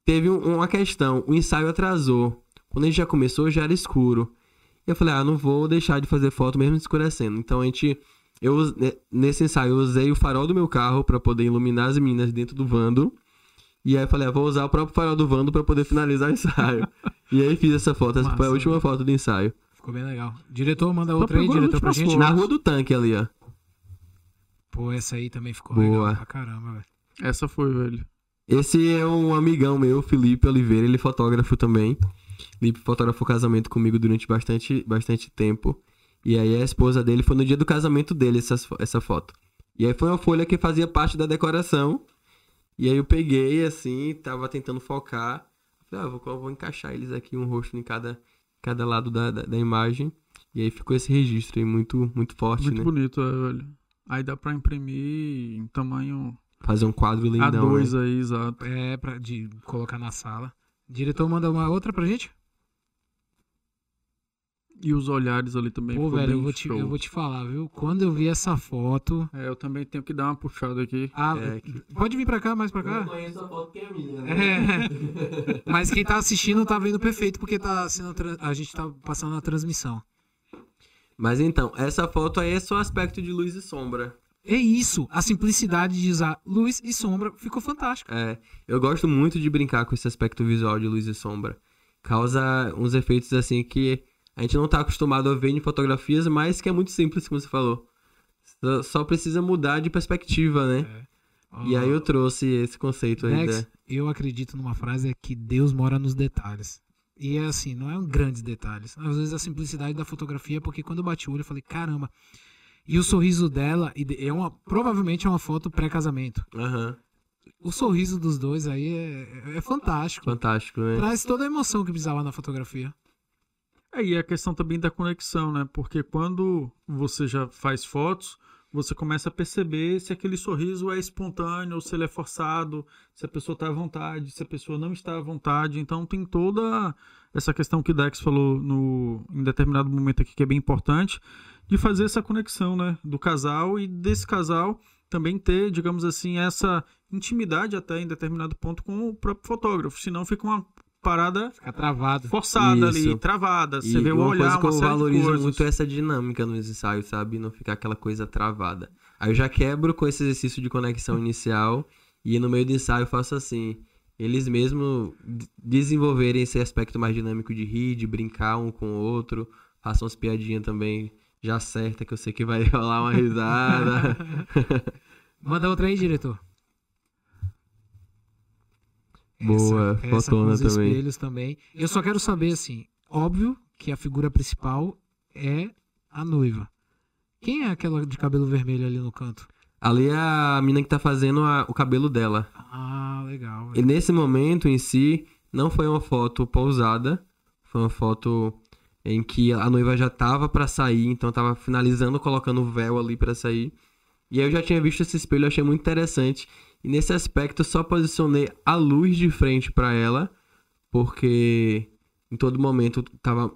teve um- uma questão, o ensaio atrasou. Quando a gente já começou, já era escuro. E eu falei, ah, não vou deixar de fazer foto mesmo escurecendo. Então a gente eu, ne- nesse ensaio, eu usei o farol do meu carro pra poder iluminar as meninas dentro do Vando. E aí eu falei, ah, vou usar o próprio farol do Vando pra poder finalizar o ensaio. e aí fiz essa foto, essa foi a
Massa,
última
velho.
foto do ensaio.
Ficou bem legal. Diretor, manda outra aí, diretor, pra gente.
Na rua do tanque ali, ó.
Pô, essa aí também ficou
Boa.
legal pra caramba, velho.
Essa foi, velho.
Esse é um amigão meu, Felipe Oliveira, ele é fotógrafo também. Felipe fotografou casamento comigo durante bastante, bastante tempo. E aí a esposa dele foi no dia do casamento dele essas fo- essa foto. E aí foi uma folha que fazia parte da decoração. E aí eu peguei assim, tava tentando focar. Falei, ah, vou, vou encaixar eles aqui, um rosto em cada, cada lado da, da, da imagem. E aí ficou esse registro aí muito, muito forte,
Muito
né?
bonito, é, velho. Aí dá pra imprimir em tamanho
Fazer um quadro lindão,
A2
né?
aí, exato.
É, pra de colocar na sala. Diretor, manda uma outra pra gente?
E os olhares ali também.
Pô, velho, eu vou, te, eu vou te falar, viu? Quando eu vi essa foto.
É, eu também tenho que dar uma puxada aqui.
Ah,
É, que-
Pode vir pra cá, mais pra cá?
conheço a foto que é minha,
É. Mas quem tá assistindo tá vendo perfeito, porque tá sendo a gente tá passando a transmissão.
Mas então, essa foto aí é só aspecto de luz e sombra.
É isso, a simplicidade de usar luz e sombra ficou fantástica.
É, eu gosto muito de brincar com esse aspecto visual de luz e sombra. Causa uns efeitos assim que a gente não tá acostumado a ver em fotografias, mas que é muito simples, como você falou. Só, precisa mudar de perspectiva, né? E aí eu trouxe esse conceito aí
Dex,
da...
eu acredito numa frase é que Deus mora nos detalhes. E é assim, não é um grandes detalhes. Às vezes a simplicidade da fotografia, porque quando eu bati o olho eu falei, caramba. E o sorriso dela e de- é uma provavelmente é uma foto pré-casamento.
Aham,
O sorriso dos dois aí é, é fantástico.
fantástico, né?
Traz toda a emoção que precisava na fotografia.
É, e a questão também da conexão, né? Porque quando você já faz fotos, você começa a perceber se aquele sorriso é espontâneo, ou se ele é forçado, se a pessoa está à vontade, se a pessoa não está à vontade. Então tem toda essa questão que o Dex falou no, em determinado momento aqui que é bem importante, de fazer essa conexão, né? Do casal e desse casal também ter, digamos assim, essa intimidade até em determinado ponto com o próprio fotógrafo. Senão fica uma parada
Fica travado.
forçada ali,
Isso.
travada. Você
E
vê o
uma
olhar,
coisa que
uma
eu valorizo muito é essa dinâmica nos ensaios, sabe? Não ficar aquela coisa travada. Aí eu já quebro com esse exercício de conexão inicial e no meio do ensaio eu faço assim. Eles mesmo desenvolverem esse aspecto mais dinâmico de rir, de brincar um com o outro, façam umas piadinhas também já certa, que eu sei que vai rolar uma risada.
Manda outra aí, diretor.
Boa,
essa, essa com os
também.
espelhos também. Eu só quero saber, assim, óbvio que a figura principal é a noiva. Quem é aquela de cabelo vermelho ali no canto?
Ali é a mina que tá fazendo a- o cabelo dela.
Ah, legal.
E nesse momento em si, não foi uma foto pousada, foi uma foto em que a noiva já tava pra sair, então tava finalizando colocando o véu ali pra sair. E aí eu já tinha visto esse espelho, eu achei muito interessante. E nesse aspecto eu só posicionei a luz de frente pra ela, porque em todo momento tava,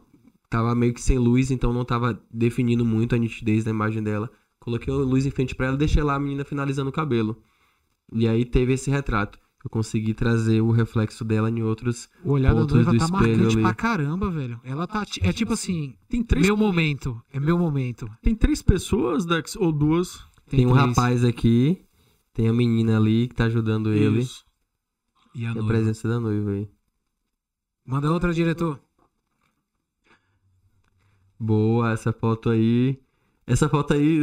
tava meio que sem luz, então não tava definindo muito a nitidez da imagem dela. Coloquei a luz em frente pra ela e deixei lá a menina finalizando o cabelo. E aí teve esse retrato. Eu consegui trazer o reflexo dela em outros.
O olhar da noiva
do
tá
espelho
marcante
ali.
pra caramba, velho. Ela tá. É tipo assim,
Tem três,
meu momento. É meu momento.
tem três pessoas, Dex, ou duas.
Tem, um
três.
rapaz aqui, tem a menina ali que tá ajudando ele.
Isso.
E a
E a presença da noiva aí.
Manda outra, diretor.
Boa, essa foto aí. Essa foto aí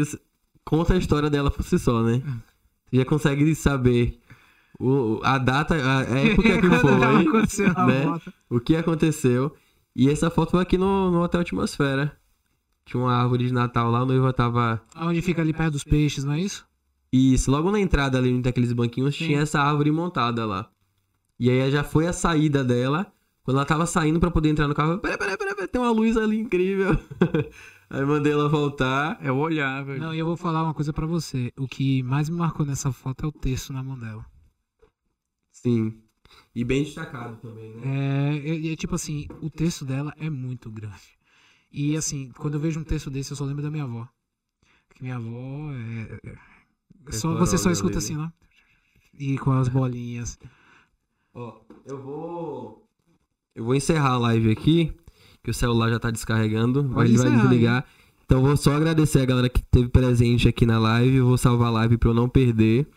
conta a história dela por si só, né? Você já consegue saber o, a data, a época que foi, né? o que aconteceu. E essa foto foi aqui no, no Hotel Atmosfera. Tinha uma árvore de Natal lá, a noiva tava.
Onde fica ali perto dos peixes, não é isso?
Isso, logo na entrada ali daqueles banquinhos
Sim.
tinha essa árvore montada lá. E aí já foi a saída dela. Quando ela tava saindo pra poder entrar no carro, eu, peraí, peraí, peraí, peraí, tem uma luz ali incrível. aí mandei ela voltar.
É o olhar, velho.
Não, e eu vou falar uma coisa pra você. O que mais me marcou nessa foto é o texto na mão dela.
Sim. E bem destacado também, né?
É, é, é tipo assim, o texto dela é muito grande. E assim, quando eu vejo um texto desse, eu só lembro da minha avó. Porque minha avó é. Só, você só escuta
ali,
assim, né? E com as bolinhas.
Ó, eu vou. Eu vou encerrar a live aqui, que o celular já tá descarregando.
Pode
ele vai desligar. Então vou só agradecer a galera que esteve presente aqui na live. Vou salvar a live pra eu não perder.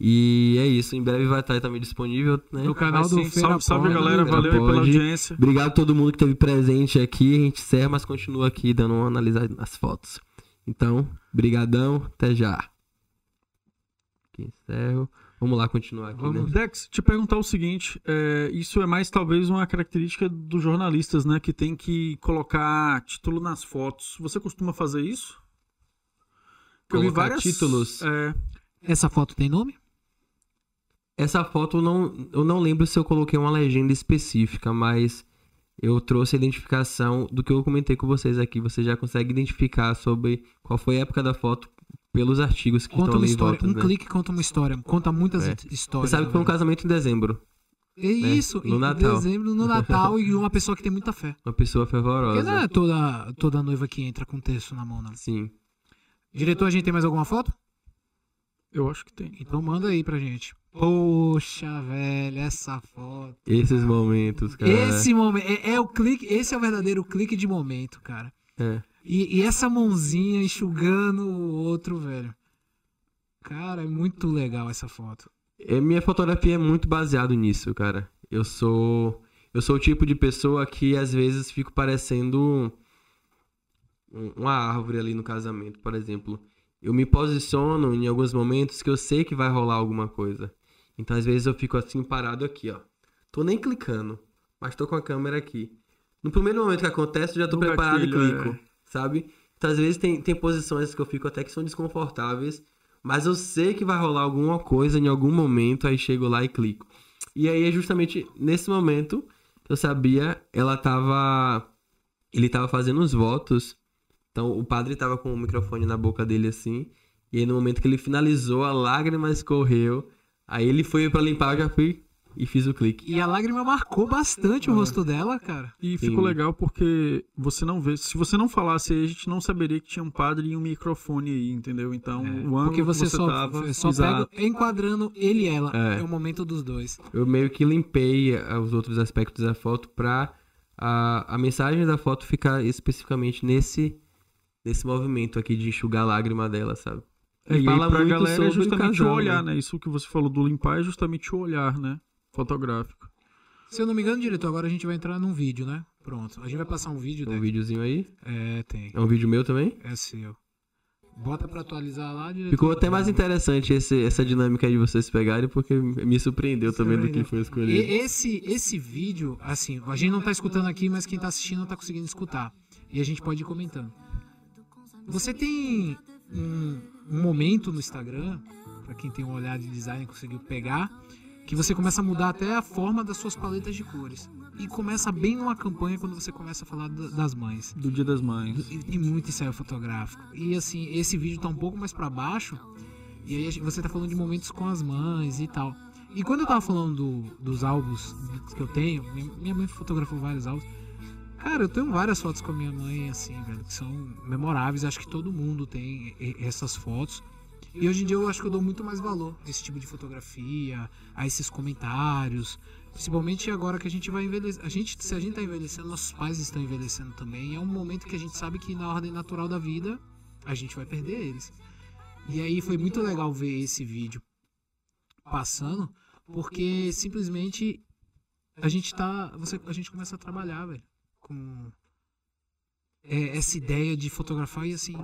E é isso. Em breve vai estar também disponível, né?
No canal do
sim,
Feira
salve, salve
Pode,
galera. Valeu aí pela audiência.
Obrigado a todo mundo que esteve presente aqui. A gente encerra, mas continua aqui dando uma analisada nas fotos. Então, brigadão. Até já. Aqui encerro. Vamos lá continuar aqui,
Vamos.
né?
Dex, te perguntar o seguinte, é, isso é mais talvez uma característica dos jornalistas, né, que tem que colocar título nas fotos. Você costuma fazer isso? Porque eu vi
Colocar
várias
títulos?
É,
Essa foto tem nome?
Essa foto eu não, eu não lembro se eu coloquei uma legenda específica, mas eu trouxe a identificação do que eu comentei com vocês aqui. Você já consegue identificar sobre qual foi a época da foto pelos artigos que
Conta
estão
uma
ali em
história.
volta.
Um
né?
clique conta uma história. Conta muitas
É.
his- histórias.
Você sabe que foi um
velho.
casamento em dezembro.
É isso,
no
em
Natal.
dezembro, no Natal, e uma pessoa que tem muita fé.
Uma pessoa
Porque
fervorosa.
não é toda, toda noiva que entra com texto na mão, não.
Sim.
Diretor, a gente tem mais alguma foto?
eu acho que tem.
Então manda aí pra gente. Poxa, velho, essa foto.
Esses momentos, cara.
Esse momento, é, é o clique, esse é o verdadeiro clique de momento, cara.
É.
E, e essa mãozinha enxugando o outro, velho. Cara, é muito legal essa foto.
É, minha fotografia é muito baseado nisso, cara. Eu sou eu sou o tipo de pessoa que às vezes fico parecendo um- uma árvore ali no casamento, por exemplo. Eu me posiciono em alguns momentos que eu sei que vai rolar alguma coisa. Então às vezes eu fico assim parado aqui, ó. Tô nem clicando, mas tô com a câmera aqui. No primeiro momento que acontece, eu já tô
No
preparado
gatilho,
e clico,
é.
Sabe? Então às vezes tem, tem posições que eu fico até que são desconfortáveis, mas eu sei que vai rolar alguma coisa em algum momento, aí chego lá e clico. E aí é justamente nesse momento que eu sabia, ela tava. Ele tava fazendo os votos. Então o padre tava com o microfone na boca dele assim. E aí no momento que ele finalizou, a lágrima escorreu. Aí ele foi pra limpar, eu já fui e fiz o clique.
E a lágrima marcou bastante o rosto dela, cara.
E
Sim.
ficou legal porque você não vê. Se você não falasse aí, a gente não saberia que tinha um padre e um microfone aí, entendeu? Então, o ângulo
Porque você,
que você
só,
tava.
só pega enquadrando ele e ela.
É.
É. o momento dos dois.
Eu meio que limpei ah, os outros aspectos da foto pra a, a mensagem da foto ficar especificamente nesse, nesse movimento aqui de enxugar a lágrima dela, sabe?
É, e aí
fala
pra
muito
galera é justamente o olhar,
né?
né? Isso que você falou do limpar é justamente o olhar, né? Fotográfico.
Se eu não me engano, diretor, agora a gente vai entrar num vídeo, né? Pronto. A gente vai passar um vídeo
Um
daqui.
videozinho aí.
É, tem.
É um vídeo meu também.
É seu. Bota pra atualizar lá, diretor.
Ficou até mais interessante esse- essa dinâmica aí de vocês pegarem, porque me surpreendeu também do que foi
E
escolhido.
esse, esse vídeo, assim, a gente não tá escutando aqui, mas quem tá assistindo tá conseguindo escutar. E a gente pode ir comentando. Você tem um, um momento no Instagram, pra quem tem um olhar de design e conseguiu pegar, que você começa a mudar até a forma das suas paletas de cores. E começa bem numa campanha quando você começa a falar da- das mães.
Do Dia das Mães.
E tem muito ensaio fotográfico. E assim, esse vídeo tá um pouco mais pra baixo. E aí você tá falando de momentos com as mães e tal. E quando eu tava falando do- dos álbuns que eu tenho, minha, mãe fotografou vários álbuns. Cara, eu tenho várias fotos com a minha mãe, assim, velho, que são memoráveis. Acho que todo mundo tem essas fotos. E hoje em dia eu acho que eu dou muito mais valor a esse tipo de fotografia, a esses comentários. Principalmente agora que a gente vai envelhecer. A gente, se a gente tá envelhecendo, nossos pais estão envelhecendo também. É um momento que a gente sabe que na ordem natural da vida a gente vai perder eles. E aí foi muito legal ver esse vídeo passando, porque simplesmente a gente tá. Você, a gente começa a trabalhar, velho, com é, essa ideia de fotografar e assim.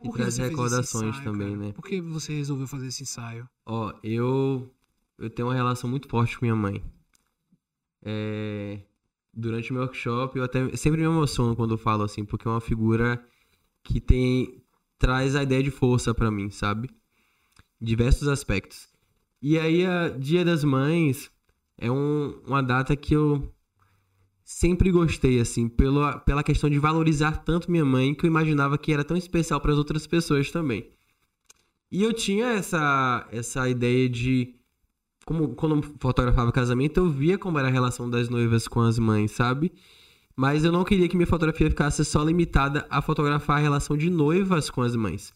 E
por que
traz recordações
ensaio,
também,
cara?
né?
Por que você resolveu fazer esse ensaio?
Ó, eu eu tenho uma relação muito forte com minha mãe. É, durante o meu workshop, eu até sempre me emociono quando eu falo assim, porque é uma figura que tem traz a ideia de força pra mim, sabe? Diversos aspectos. E aí, a Dia das Mães é um- uma data que eu sempre gostei, assim, pela, pela questão de valorizar tanto minha mãe que eu imaginava que era tão especial para as outras pessoas também. E eu tinha essa, essa ideia de. Como, quando eu fotografava casamento, eu via como era a relação das noivas com as mães, sabe? Mas eu não queria que minha fotografia ficasse só limitada a fotografar a relação de noivas com as mães.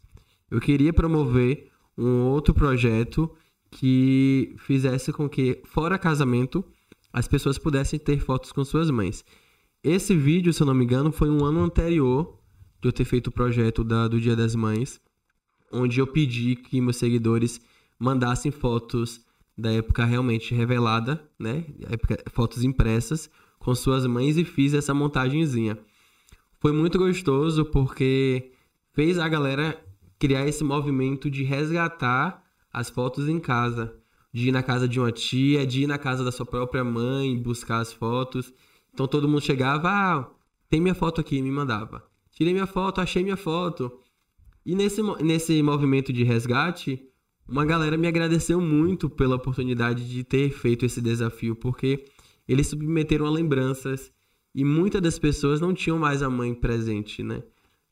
Eu queria promover um outro projeto que fizesse com que, fora casamento, as pessoas pudessem ter fotos com suas mães. Esse vídeo, se eu não me engano, foi um ano anterior de eu ter feito o projeto da, do Dia das Mães onde eu pedi que meus seguidores mandassem fotos da época realmente revelada, né? Época- fotos impressas com suas mães e fiz essa montagenzinha. Foi muito gostoso porque fez a galera criar esse movimento de resgatar as fotos em casa, de ir na casa de uma tia, de ir na casa da sua própria mãe, buscar as fotos. Então todo mundo chegava, ah, tem minha foto aqui, me mandava. Tirei minha foto, achei minha foto. E nesse, nesse movimento de resgate, uma galera me agradeceu muito pela oportunidade de ter feito esse desafio, porque eles submeteram a lembranças e muitas das pessoas não tinham mais a mãe presente, né?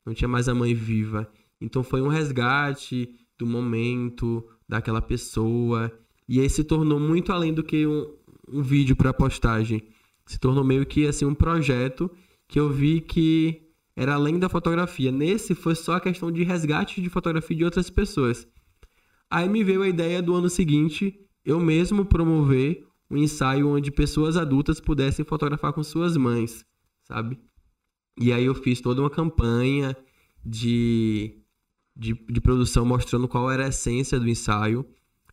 Não tinha mais a mãe viva. Então foi um resgate do momento, daquela pessoa. E aí se tornou muito além do que um, um vídeo para postagem. Se tornou meio que assim um projeto que eu vi que era além da fotografia. Nesse foi só a questão de resgate de fotografia de outras pessoas. Aí me veio a ideia do ano seguinte eu mesmo promover um ensaio onde pessoas adultas pudessem fotografar com suas mães, sabe? E aí eu fiz toda uma campanha de, de, de produção mostrando qual era a essência do ensaio.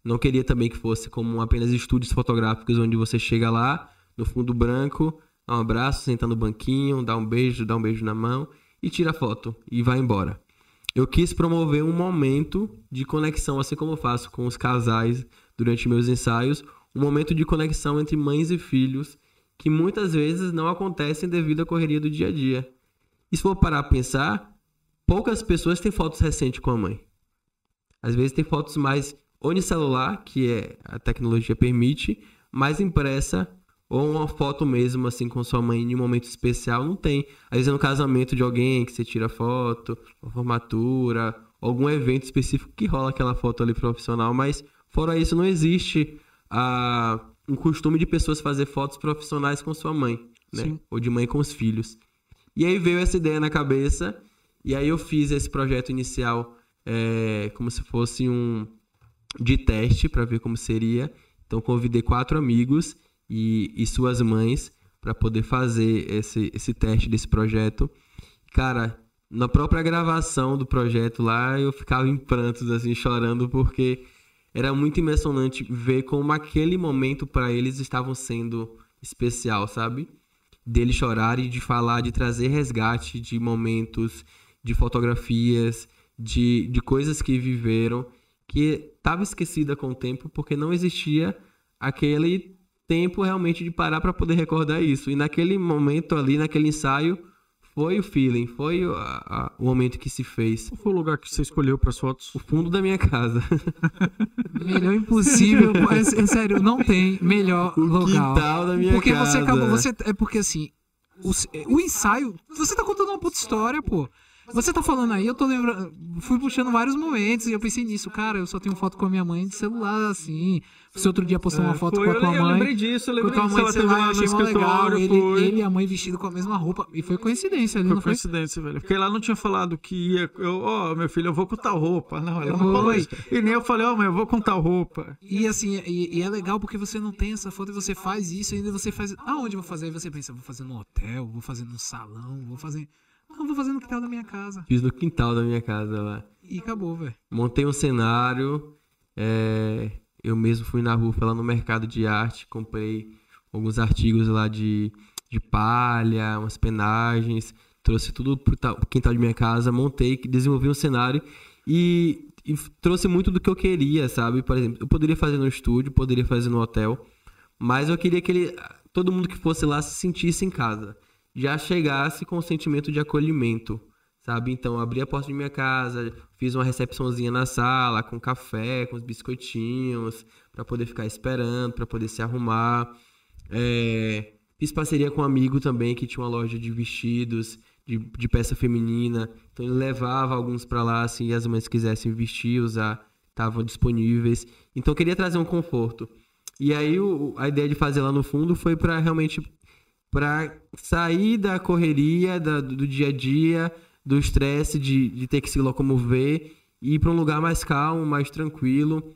Não queria também que fosse como apenas estúdios fotográficos onde você chega lá, no fundo branco, dá um abraço, senta no banquinho, dá um beijo, dá um beijo na mão e tira foto e vai embora. Eu quis promover um momento de conexão, assim como eu faço com os casais durante meus ensaios, um momento de conexão entre mães e filhos que muitas vezes não acontecem devido à correria do dia a dia. E se for parar a pensar, poucas pessoas têm fotos recentes com a mãe. Às vezes tem fotos mais ou no celular, que é a tecnologia permite, mais impressa ou uma foto mesmo assim com sua mãe em um momento especial, não tem. Às vezes é no casamento de alguém que você tira foto, uma formatura, algum evento específico que rola aquela foto ali profissional, mas fora isso não existe ah, um costume de pessoas fazer fotos profissionais com sua mãe, né?
Sim.
Ou de mãe com os filhos. E aí veio essa ideia na cabeça, e aí eu fiz esse projeto inicial é, como se fosse um de teste para ver como seria. Então convidei quatro amigos e, e suas mães para poder fazer esse, esse teste desse projeto. Cara, na própria gravação do projeto lá, eu ficava em prantos, assim, chorando, porque era muito emocionante ver como aquele momento para eles estavam sendo especial, sabe? Deles chorarem, de falar, de trazer resgate de momentos, de fotografias, de, de coisas que viveram, que estava esquecida com o tempo, porque não existia aquele tempo realmente de parar para poder recordar isso. E naquele momento ali, naquele ensaio, foi o feeling, foi o, a- a- o momento que se fez.
Qual foi o lugar que você escolheu para as fotos?
O fundo da minha casa.
Melhor impossível. é, é sério, não tem melhor
O
local.
quintal da minha
porque
casa.
você acabou. Você, é porque assim. O, o ensaio. Você tá contando uma puta história, pô. Você tá falando aí, eu tô lembrando. Fui puxando vários momentos e eu pensei nisso, cara. Eu só tenho foto com a minha mãe de celular, assim. Você outro dia postou uma
É,
foto
foi,
com a
eu,
tua
eu
mãe.
lembrei disso, eu
Com a
lembrei
tua
disso.
mãe
Ela teve
celular,
lá
eu achei mó legal. Ele,
foi.
ele e a mãe vestido com a mesma roupa. E foi coincidência ali,
Foi
não foi?
coincidência, velho. Porque ela não tinha falado que ia. eu, Ó, meu filho, eu vou com tal roupa. Não, ela
Eu
não falou
vou.
isso. E nem eu falei, ó, mãe, eu vou com tal roupa.
E assim, e, e é legal porque você não tem essa foto e você faz isso, e ainda você faz. Aonde eu vou fazer? Aí você pensa, vou fazer no hotel, vou fazer no salão, vou fazer. Não, vou fazer no quintal da minha casa.
Fiz no quintal da minha casa lá.
E acabou, velho.
Montei um cenário. é, eu mesmo fui na rua, fui lá no mercado de arte, comprei alguns artigos lá de, de palha, umas penagens, trouxe tudo pro ta- pro quintal de minha casa, montei, desenvolvi um cenário e, e trouxe muito do que eu queria, sabe? Por exemplo, eu poderia fazer no estúdio, poderia fazer no hotel, mas eu queria que ele, todo mundo que fosse lá se sentisse em casa, já chegasse com o sentimento de acolhimento sabe? Então, abri a porta de minha casa, fiz uma recepçãozinha na sala, com café, com os biscoitinhos, para poder ficar esperando, para poder se arrumar. É, Fiz parceria com um amigo também que tinha uma loja de vestidos, de, de peça feminina. Então, ele levava alguns para lá, assim, e as mães quisessem vestir, usar, estavam disponíveis. Então, eu queria trazer um conforto. E aí, o- a ideia de fazer lá no fundo foi para realmente para sair da correria da- do dia a dia, do estresse de, de ter que se locomover e ir para um lugar mais calmo, mais tranquilo.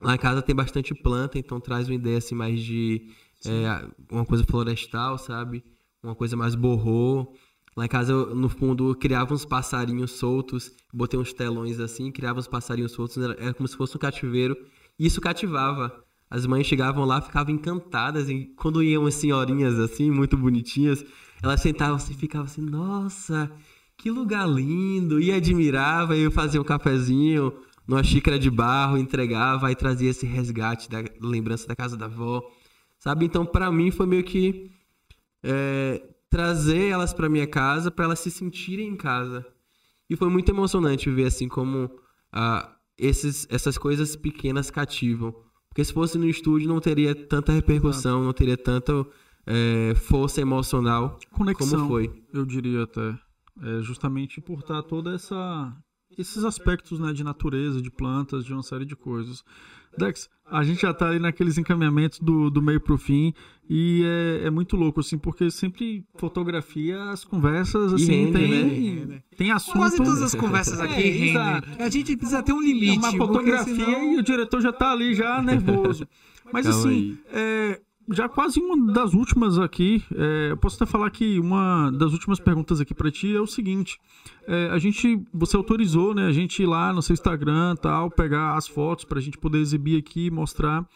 Lá em casa tem bastante planta, então traz uma ideia assim mais de é, uma coisa florestal, sabe? Uma coisa mais borrô. Lá em casa, eu, no fundo, eu criava uns passarinhos soltos, botei uns telões assim, criava uns passarinhos soltos, era, era como se fosse um cativeiro. E isso cativava. As mães chegavam lá, ficavam encantadas. E quando iam as senhorinhas assim, muito bonitinhas, elas sentavam assim e ficavam assim, nossa, que lugar lindo. E admirava, e eu fazia um cafezinho numa xícara de barro, entregava, aí trazia esse resgate da lembrança da casa da avó. Sabe? Então, pra mim, foi meio que é, trazer elas pra minha casa, pra elas se sentirem em casa. E foi muito emocionante ver assim como ah, esses, essas coisas pequenas cativam. Porque se fosse no estúdio não teria tanta repercussão, não teria tanta é, força emocional
Conexão,
como foi.
eu diria até. É justamente por estar toda essa esses aspectos né, de natureza, de plantas, de uma série de coisas. Dex, a gente já tá ali naqueles encaminhamentos do, do meio pro fim e é, é muito louco, assim, porque sempre fotografia, as conversas, assim,
rende,
tem,
né?
tem assunto...
Quase todas as conversas aqui
É,
rendem.
exato.
A gente precisa ter um
É
limite.
uma
porque
fotografia
senão-
e o diretor já tá ali já nervoso. Mas
Calma
assim, é, já quase uma das últimas aqui, é, eu posso até falar que uma das últimas perguntas aqui pra ti é o seguinte: é, a gente, você autorizou, né, a gente ir lá no seu Instagram, tal, pegar as fotos pra gente poder exibir aqui, mostrar.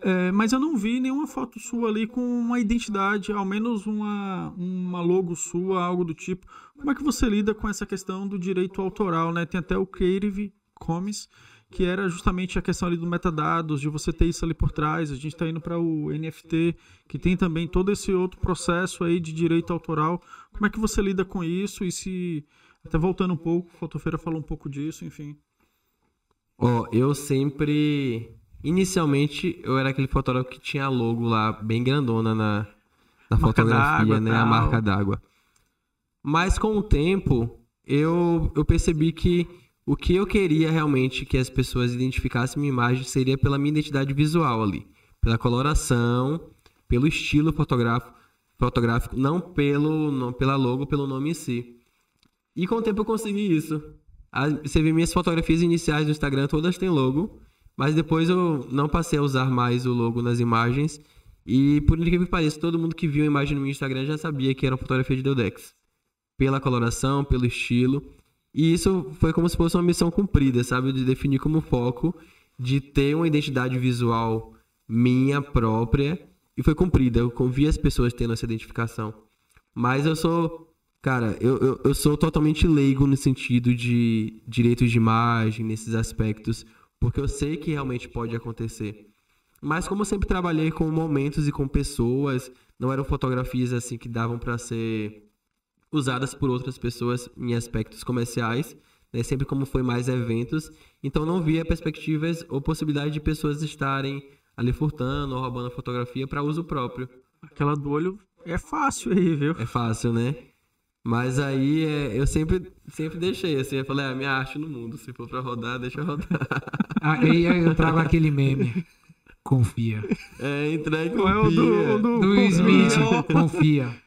É, mas eu não vi nenhuma foto sua ali com uma identidade, ao menos uma, uma logo sua, algo do tipo. Como é que você lida com essa questão do direito autoral, né? Tem até o Creative Commons, que era justamente a questão ali do metadados, de você ter isso ali por trás. A gente está indo para o NFT, que tem também todo esse outro processo aí de direito autoral. Como é que você lida com isso? E se, até voltando um pouco, Fotofeira falou um pouco disso, enfim.
Ó, eu sempre. Inicialmente, eu era aquele fotógrafo que tinha logo lá, bem grandona na, na fotografia, né?
tal.
A marca d'água. Mas com o tempo, eu, eu percebi que o que eu queria realmente que as pessoas identificassem minha imagem seria pela minha identidade visual ali. Pela coloração, pelo estilo fotográfico, fotográfico não pelo não, pela logo, pelo nome em si. E com o tempo eu consegui isso. Você vê minhas fotografias iniciais no Instagram, todas têm logo. Mas depois eu não passei a usar mais o logo nas imagens. E por incrível que pareça, todo mundo que viu a imagem no meu Instagram já sabia que era uma fotografia de Deudex. Pela coloração, pelo estilo. E isso foi como se fosse uma missão cumprida, sabe? De definir como foco, de ter uma identidade visual minha própria. E foi cumprida. Eu vi as pessoas tendo essa identificação. Mas eu sou. Cara, eu, eu, eu sou totalmente leigo no sentido de direitos de imagem, nesses aspectos, porque eu sei que realmente pode acontecer. Mas como eu sempre trabalhei com momentos e com pessoas, não eram fotografias assim que davam para ser usadas por outras pessoas em aspectos comerciais, né? sempre como foi mais eventos, então não via perspectivas ou possibilidade de pessoas estarem ali furtando ou roubando a fotografia para uso próprio.
Aquela do olho é fácil aí, viu?
É fácil, né? Mas aí é, eu sempre, sempre deixei, assim, eu falei, ah, minha arte no mundo, se for pra rodar, deixa rodar.
Aí eu trago aquele meme. Confia.
É, entrar e
Não é o do, do,
Do
confia.
Smith, confia.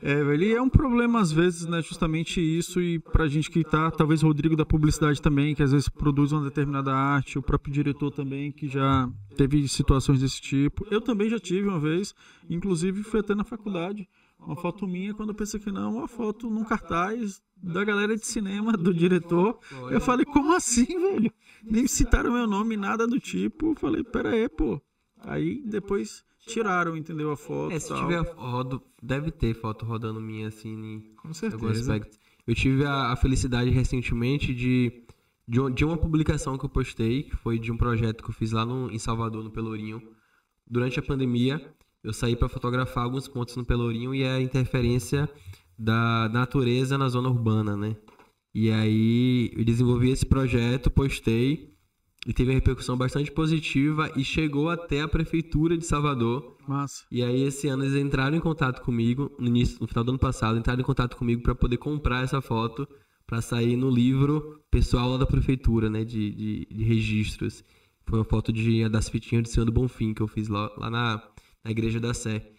É, velho, e é um problema às vezes, né, justamente isso, e pra gente que tá, talvez Rodrigo da publicidade também, que às vezes produz uma determinada arte, o próprio diretor também, que já teve situações desse tipo. Eu também já tive uma vez, inclusive foi até na faculdade, uma foto minha, quando eu pensei que não, uma foto num cartaz da galera de cinema, do diretor. Eu falei, como assim, velho? Nem citaram meu nome, nada do tipo. Eu falei, pera aí, pô. Aí depois tiraram, entendeu, a foto
É, se
tal.
tiver rodo, deve ter foto rodando minha assim em
Com certeza.
Eu tive a, a felicidade recentemente de, de, um- de uma publicação que eu postei, que foi de um projeto que eu fiz lá no, em Salvador, no Pelourinho. Durante a pandemia, eu saí para fotografar alguns pontos no Pelourinho e a interferência da natureza na zona urbana, né? E aí eu desenvolvi esse projeto, postei e teve uma repercussão bastante positiva e chegou até a prefeitura de Salvador.
Massa.
E aí esse ano eles entraram em contato comigo, no início, no final do ano passado, entraram em contato comigo para poder comprar essa foto para sair no livro pessoal lá da prefeitura, né, de, de, de registros. Foi uma foto de, das fitinhas de Senhor do Bonfim que eu fiz lá, lá na, na Igreja da Sé.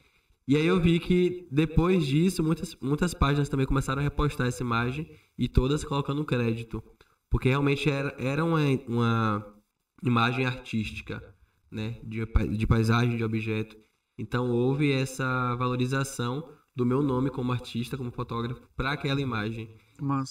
E aí eu vi que depois disso, muitas, muitas páginas também começaram a repostar essa imagem e todas colocando crédito. Porque realmente era, era uma, uma imagem artística, né? De, de paisagem, de objeto. Então houve essa valorização do meu nome como artista, como fotógrafo, para aquela imagem.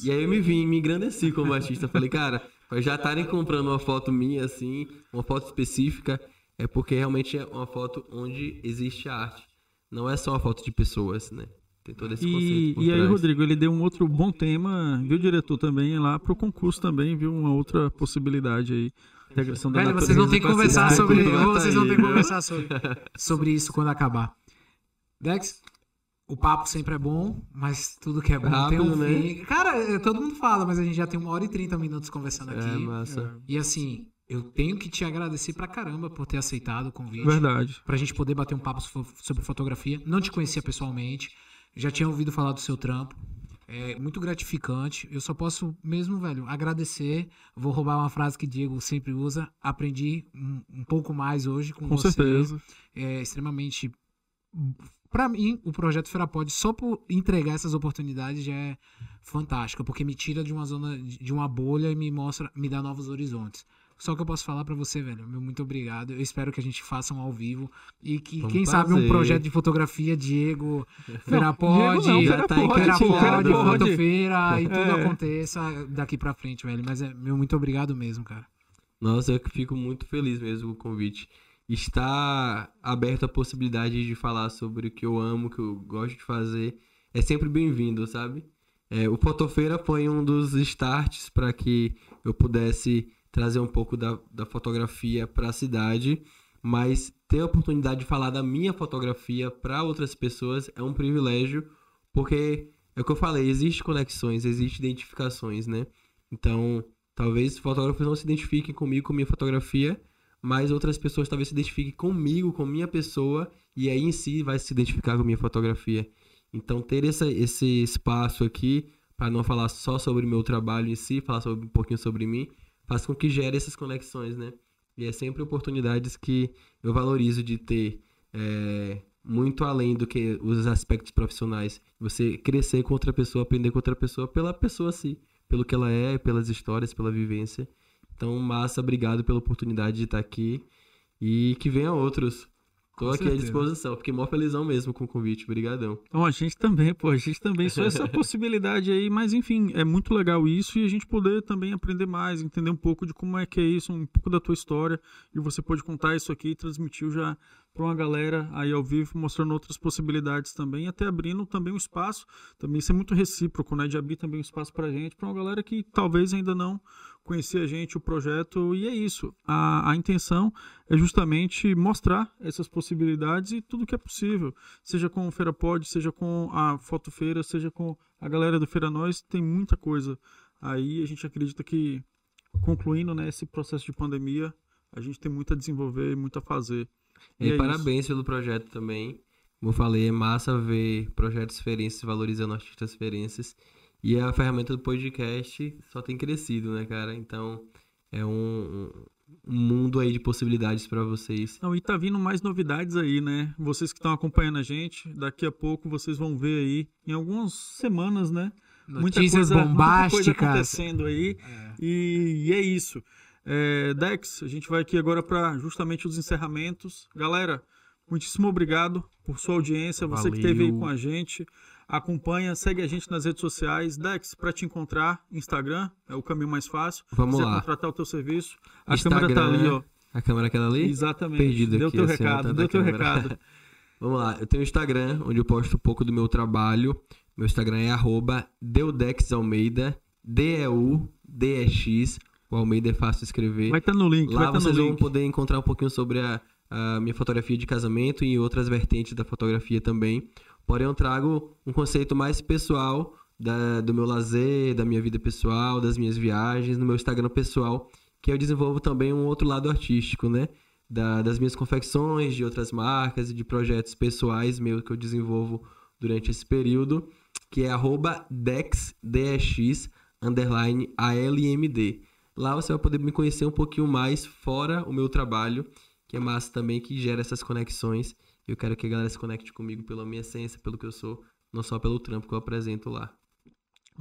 E aí eu me vim, me engrandeci como artista. Falei, cara, já estarem comprando uma foto minha assim, uma foto específica, é porque realmente é uma foto onde existe a arte. Não é só uma foto de pessoas, né? Tem todo esse conceito.
E,
por
e aí. Rodrigo, ele deu um outro bom tema, viu, diretor, também, lá pro concurso também, viu, uma outra possibilidade aí. Integração da
Velho, vocês vão ter que conversar sobre.
Tá
Vocês vão
aí,
ter que
viu?
conversar sobre, sobre isso quando acabar. Dex, o papo sempre é bom, mas tudo que é bom tem um
Rápido, né?
fim. Cara, é, todo mundo fala, mas a gente já tem uma hora e trinta minutos conversando
É,
aqui.
massa.
E assim, eu tenho que te agradecer pra caramba por ter aceitado o convite.
Verdade.
Pra gente poder bater um papo so- sobre fotografia. Não te conhecia pessoalmente, já tinha ouvido falar do seu trampo. É muito gratificante. Eu só posso mesmo, velho, agradecer. Vou roubar uma frase que Diego sempre usa. Aprendi um, um pouco mais hoje com,
Com
você.
certeza.
É extremamente. Pra mim, o projeto Ferapod, só por entregar essas oportunidades já é fantástico, porque me tira de uma zona, de uma bolha e me mostra, me dá novos horizontes. Só que eu posso falar pra você, velho, meu muito obrigado. Eu espero que a gente faça um ao vivo e que,
um
quem sabe, um projeto de fotografia, Diego, Ferapod,
tá
Ferapod.
Fotofeira e tudo
É.
aconteça daqui pra frente, velho. Mas é meu muito obrigado mesmo, cara.
Nossa, eu fico muito feliz mesmo com o convite. Estar aberto à possibilidade de falar sobre o que eu amo, o que eu gosto de fazer, é sempre bem-vindo, sabe? É, o Fotofeira foi um dos starts para que eu pudesse trazer um pouco da, da fotografia para a cidade, mas ter a oportunidade de falar da minha fotografia para outras pessoas é um privilégio, porque é o que eu falei, existe conexões, existe identificações, né? Então, talvez fotógrafos não se identifiquem comigo, com minha fotografia, mas outras pessoas talvez se identifiquem comigo, com minha pessoa, e aí em si vai se identificar com minha fotografia. Então, ter essa, esse espaço aqui, para não falar só sobre meu trabalho em si, falar sobre, um pouquinho sobre mim, faz com que gere essas conexões, né? E é sempre oportunidades que eu valorizo de ter é, muito além do que os aspectos profissionais. Você crescer com outra pessoa, aprender com outra pessoa pela pessoa si, pelo que ela é, pelas histórias, pela vivência. Então, massa, obrigado pela oportunidade de estar aqui e que venha outros. Tô
Com
aqui à
certeza.
disposição. Fiquei mó felizão mesmo com o convite. Obrigadão.
Então, a gente também, pô, a gente também, só essa possibilidade aí, mas enfim, é muito legal isso e a gente poder também aprender mais, entender um pouco de como é que é isso, um pouco da tua história, e você pode contar isso aqui e transmitiu já para uma galera aí ao vivo, mostrando outras possibilidades também, até abrindo também um espaço, também isso é muito recíproco, né, de abrir também um espaço pra gente, pra uma galera que talvez ainda não conhecia a gente, o projeto, e é isso, a, a intenção é justamente mostrar essas possibilidades e tudo que é possível, seja com o Feira Pod, seja com a Fotofeira, seja com a galera do Feira Nós, tem muita coisa aí, a gente acredita que concluindo né, esse processo de pandemia, a gente tem muito a desenvolver, muito a fazer.
E,
é
parabéns pelo projeto também. Como eu falei, é massa ver projetos referências valorizando artistas referências. E a ferramenta do podcast só tem crescido, né, cara? Então, é um, um mundo aí de possibilidades para vocês.
Não, e tá vindo mais novidades aí, né? Vocês que estão acompanhando a gente, daqui a pouco vocês vão ver aí, em algumas semanas, né?
Notícias
muita coisa,
bombásticas.
Muita coisa acontecendo aí.
É.
E, e é isso. É, Dex, a gente vai aqui agora para justamente os encerramentos. Galera, muitíssimo obrigado por sua audiência, você que esteve aí
Valeu.
com a gente. Acompanha, segue a gente nas redes sociais. Dex, para te encontrar, Instagram é o caminho mais fácil.
Vamos
quiser
lá.
contratar o teu serviço. A
Instagram,
câmera tá ali, ó.
A câmera aquela ali?
Exatamente.
Perdido
deu
aqui,
teu
assim, ó,
recado, deu teu
câmera.
recado.
Vamos lá, eu tenho o Instagram, onde eu posto um pouco do meu trabalho. Meu Instagram é arroba Deudexalmeida, D-E-U-D-E-X. O Almeida é fácil escrever.
Vai estar no link,
Lá
no
vocês vão
link.
poder encontrar um pouquinho sobre a, a minha fotografia de casamento e outras vertentes da fotografia também. Porém, eu trago um conceito mais pessoal da- do meu lazer, da minha vida pessoal, das minhas viagens, no meu Instagram pessoal, que eu desenvolvo também um outro lado artístico, né? Da- das minhas confecções, de outras marcas e de projetos pessoais meus que eu desenvolvo durante esse período, que é arroba underline. Lá você vai poder me conhecer um pouquinho mais fora o meu trabalho, que é massa também, que gera essas conexões. Eu quero que a galera se conecte comigo pela minha essência, pelo que eu sou, não só pelo trampo que eu apresento lá. É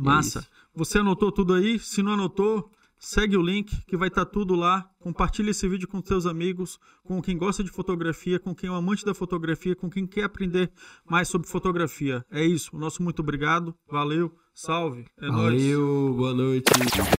Massa.
isso.
Você anotou tudo aí? Se não anotou, segue o link que vai estar tudo lá. Compartilha esse vídeo com seus amigos, com quem gosta de fotografia, com quem é um amante da fotografia, com quem quer aprender mais sobre fotografia. É isso. O nosso muito obrigado. Valeu. Salve. É nóis.
Valeu, boa noite.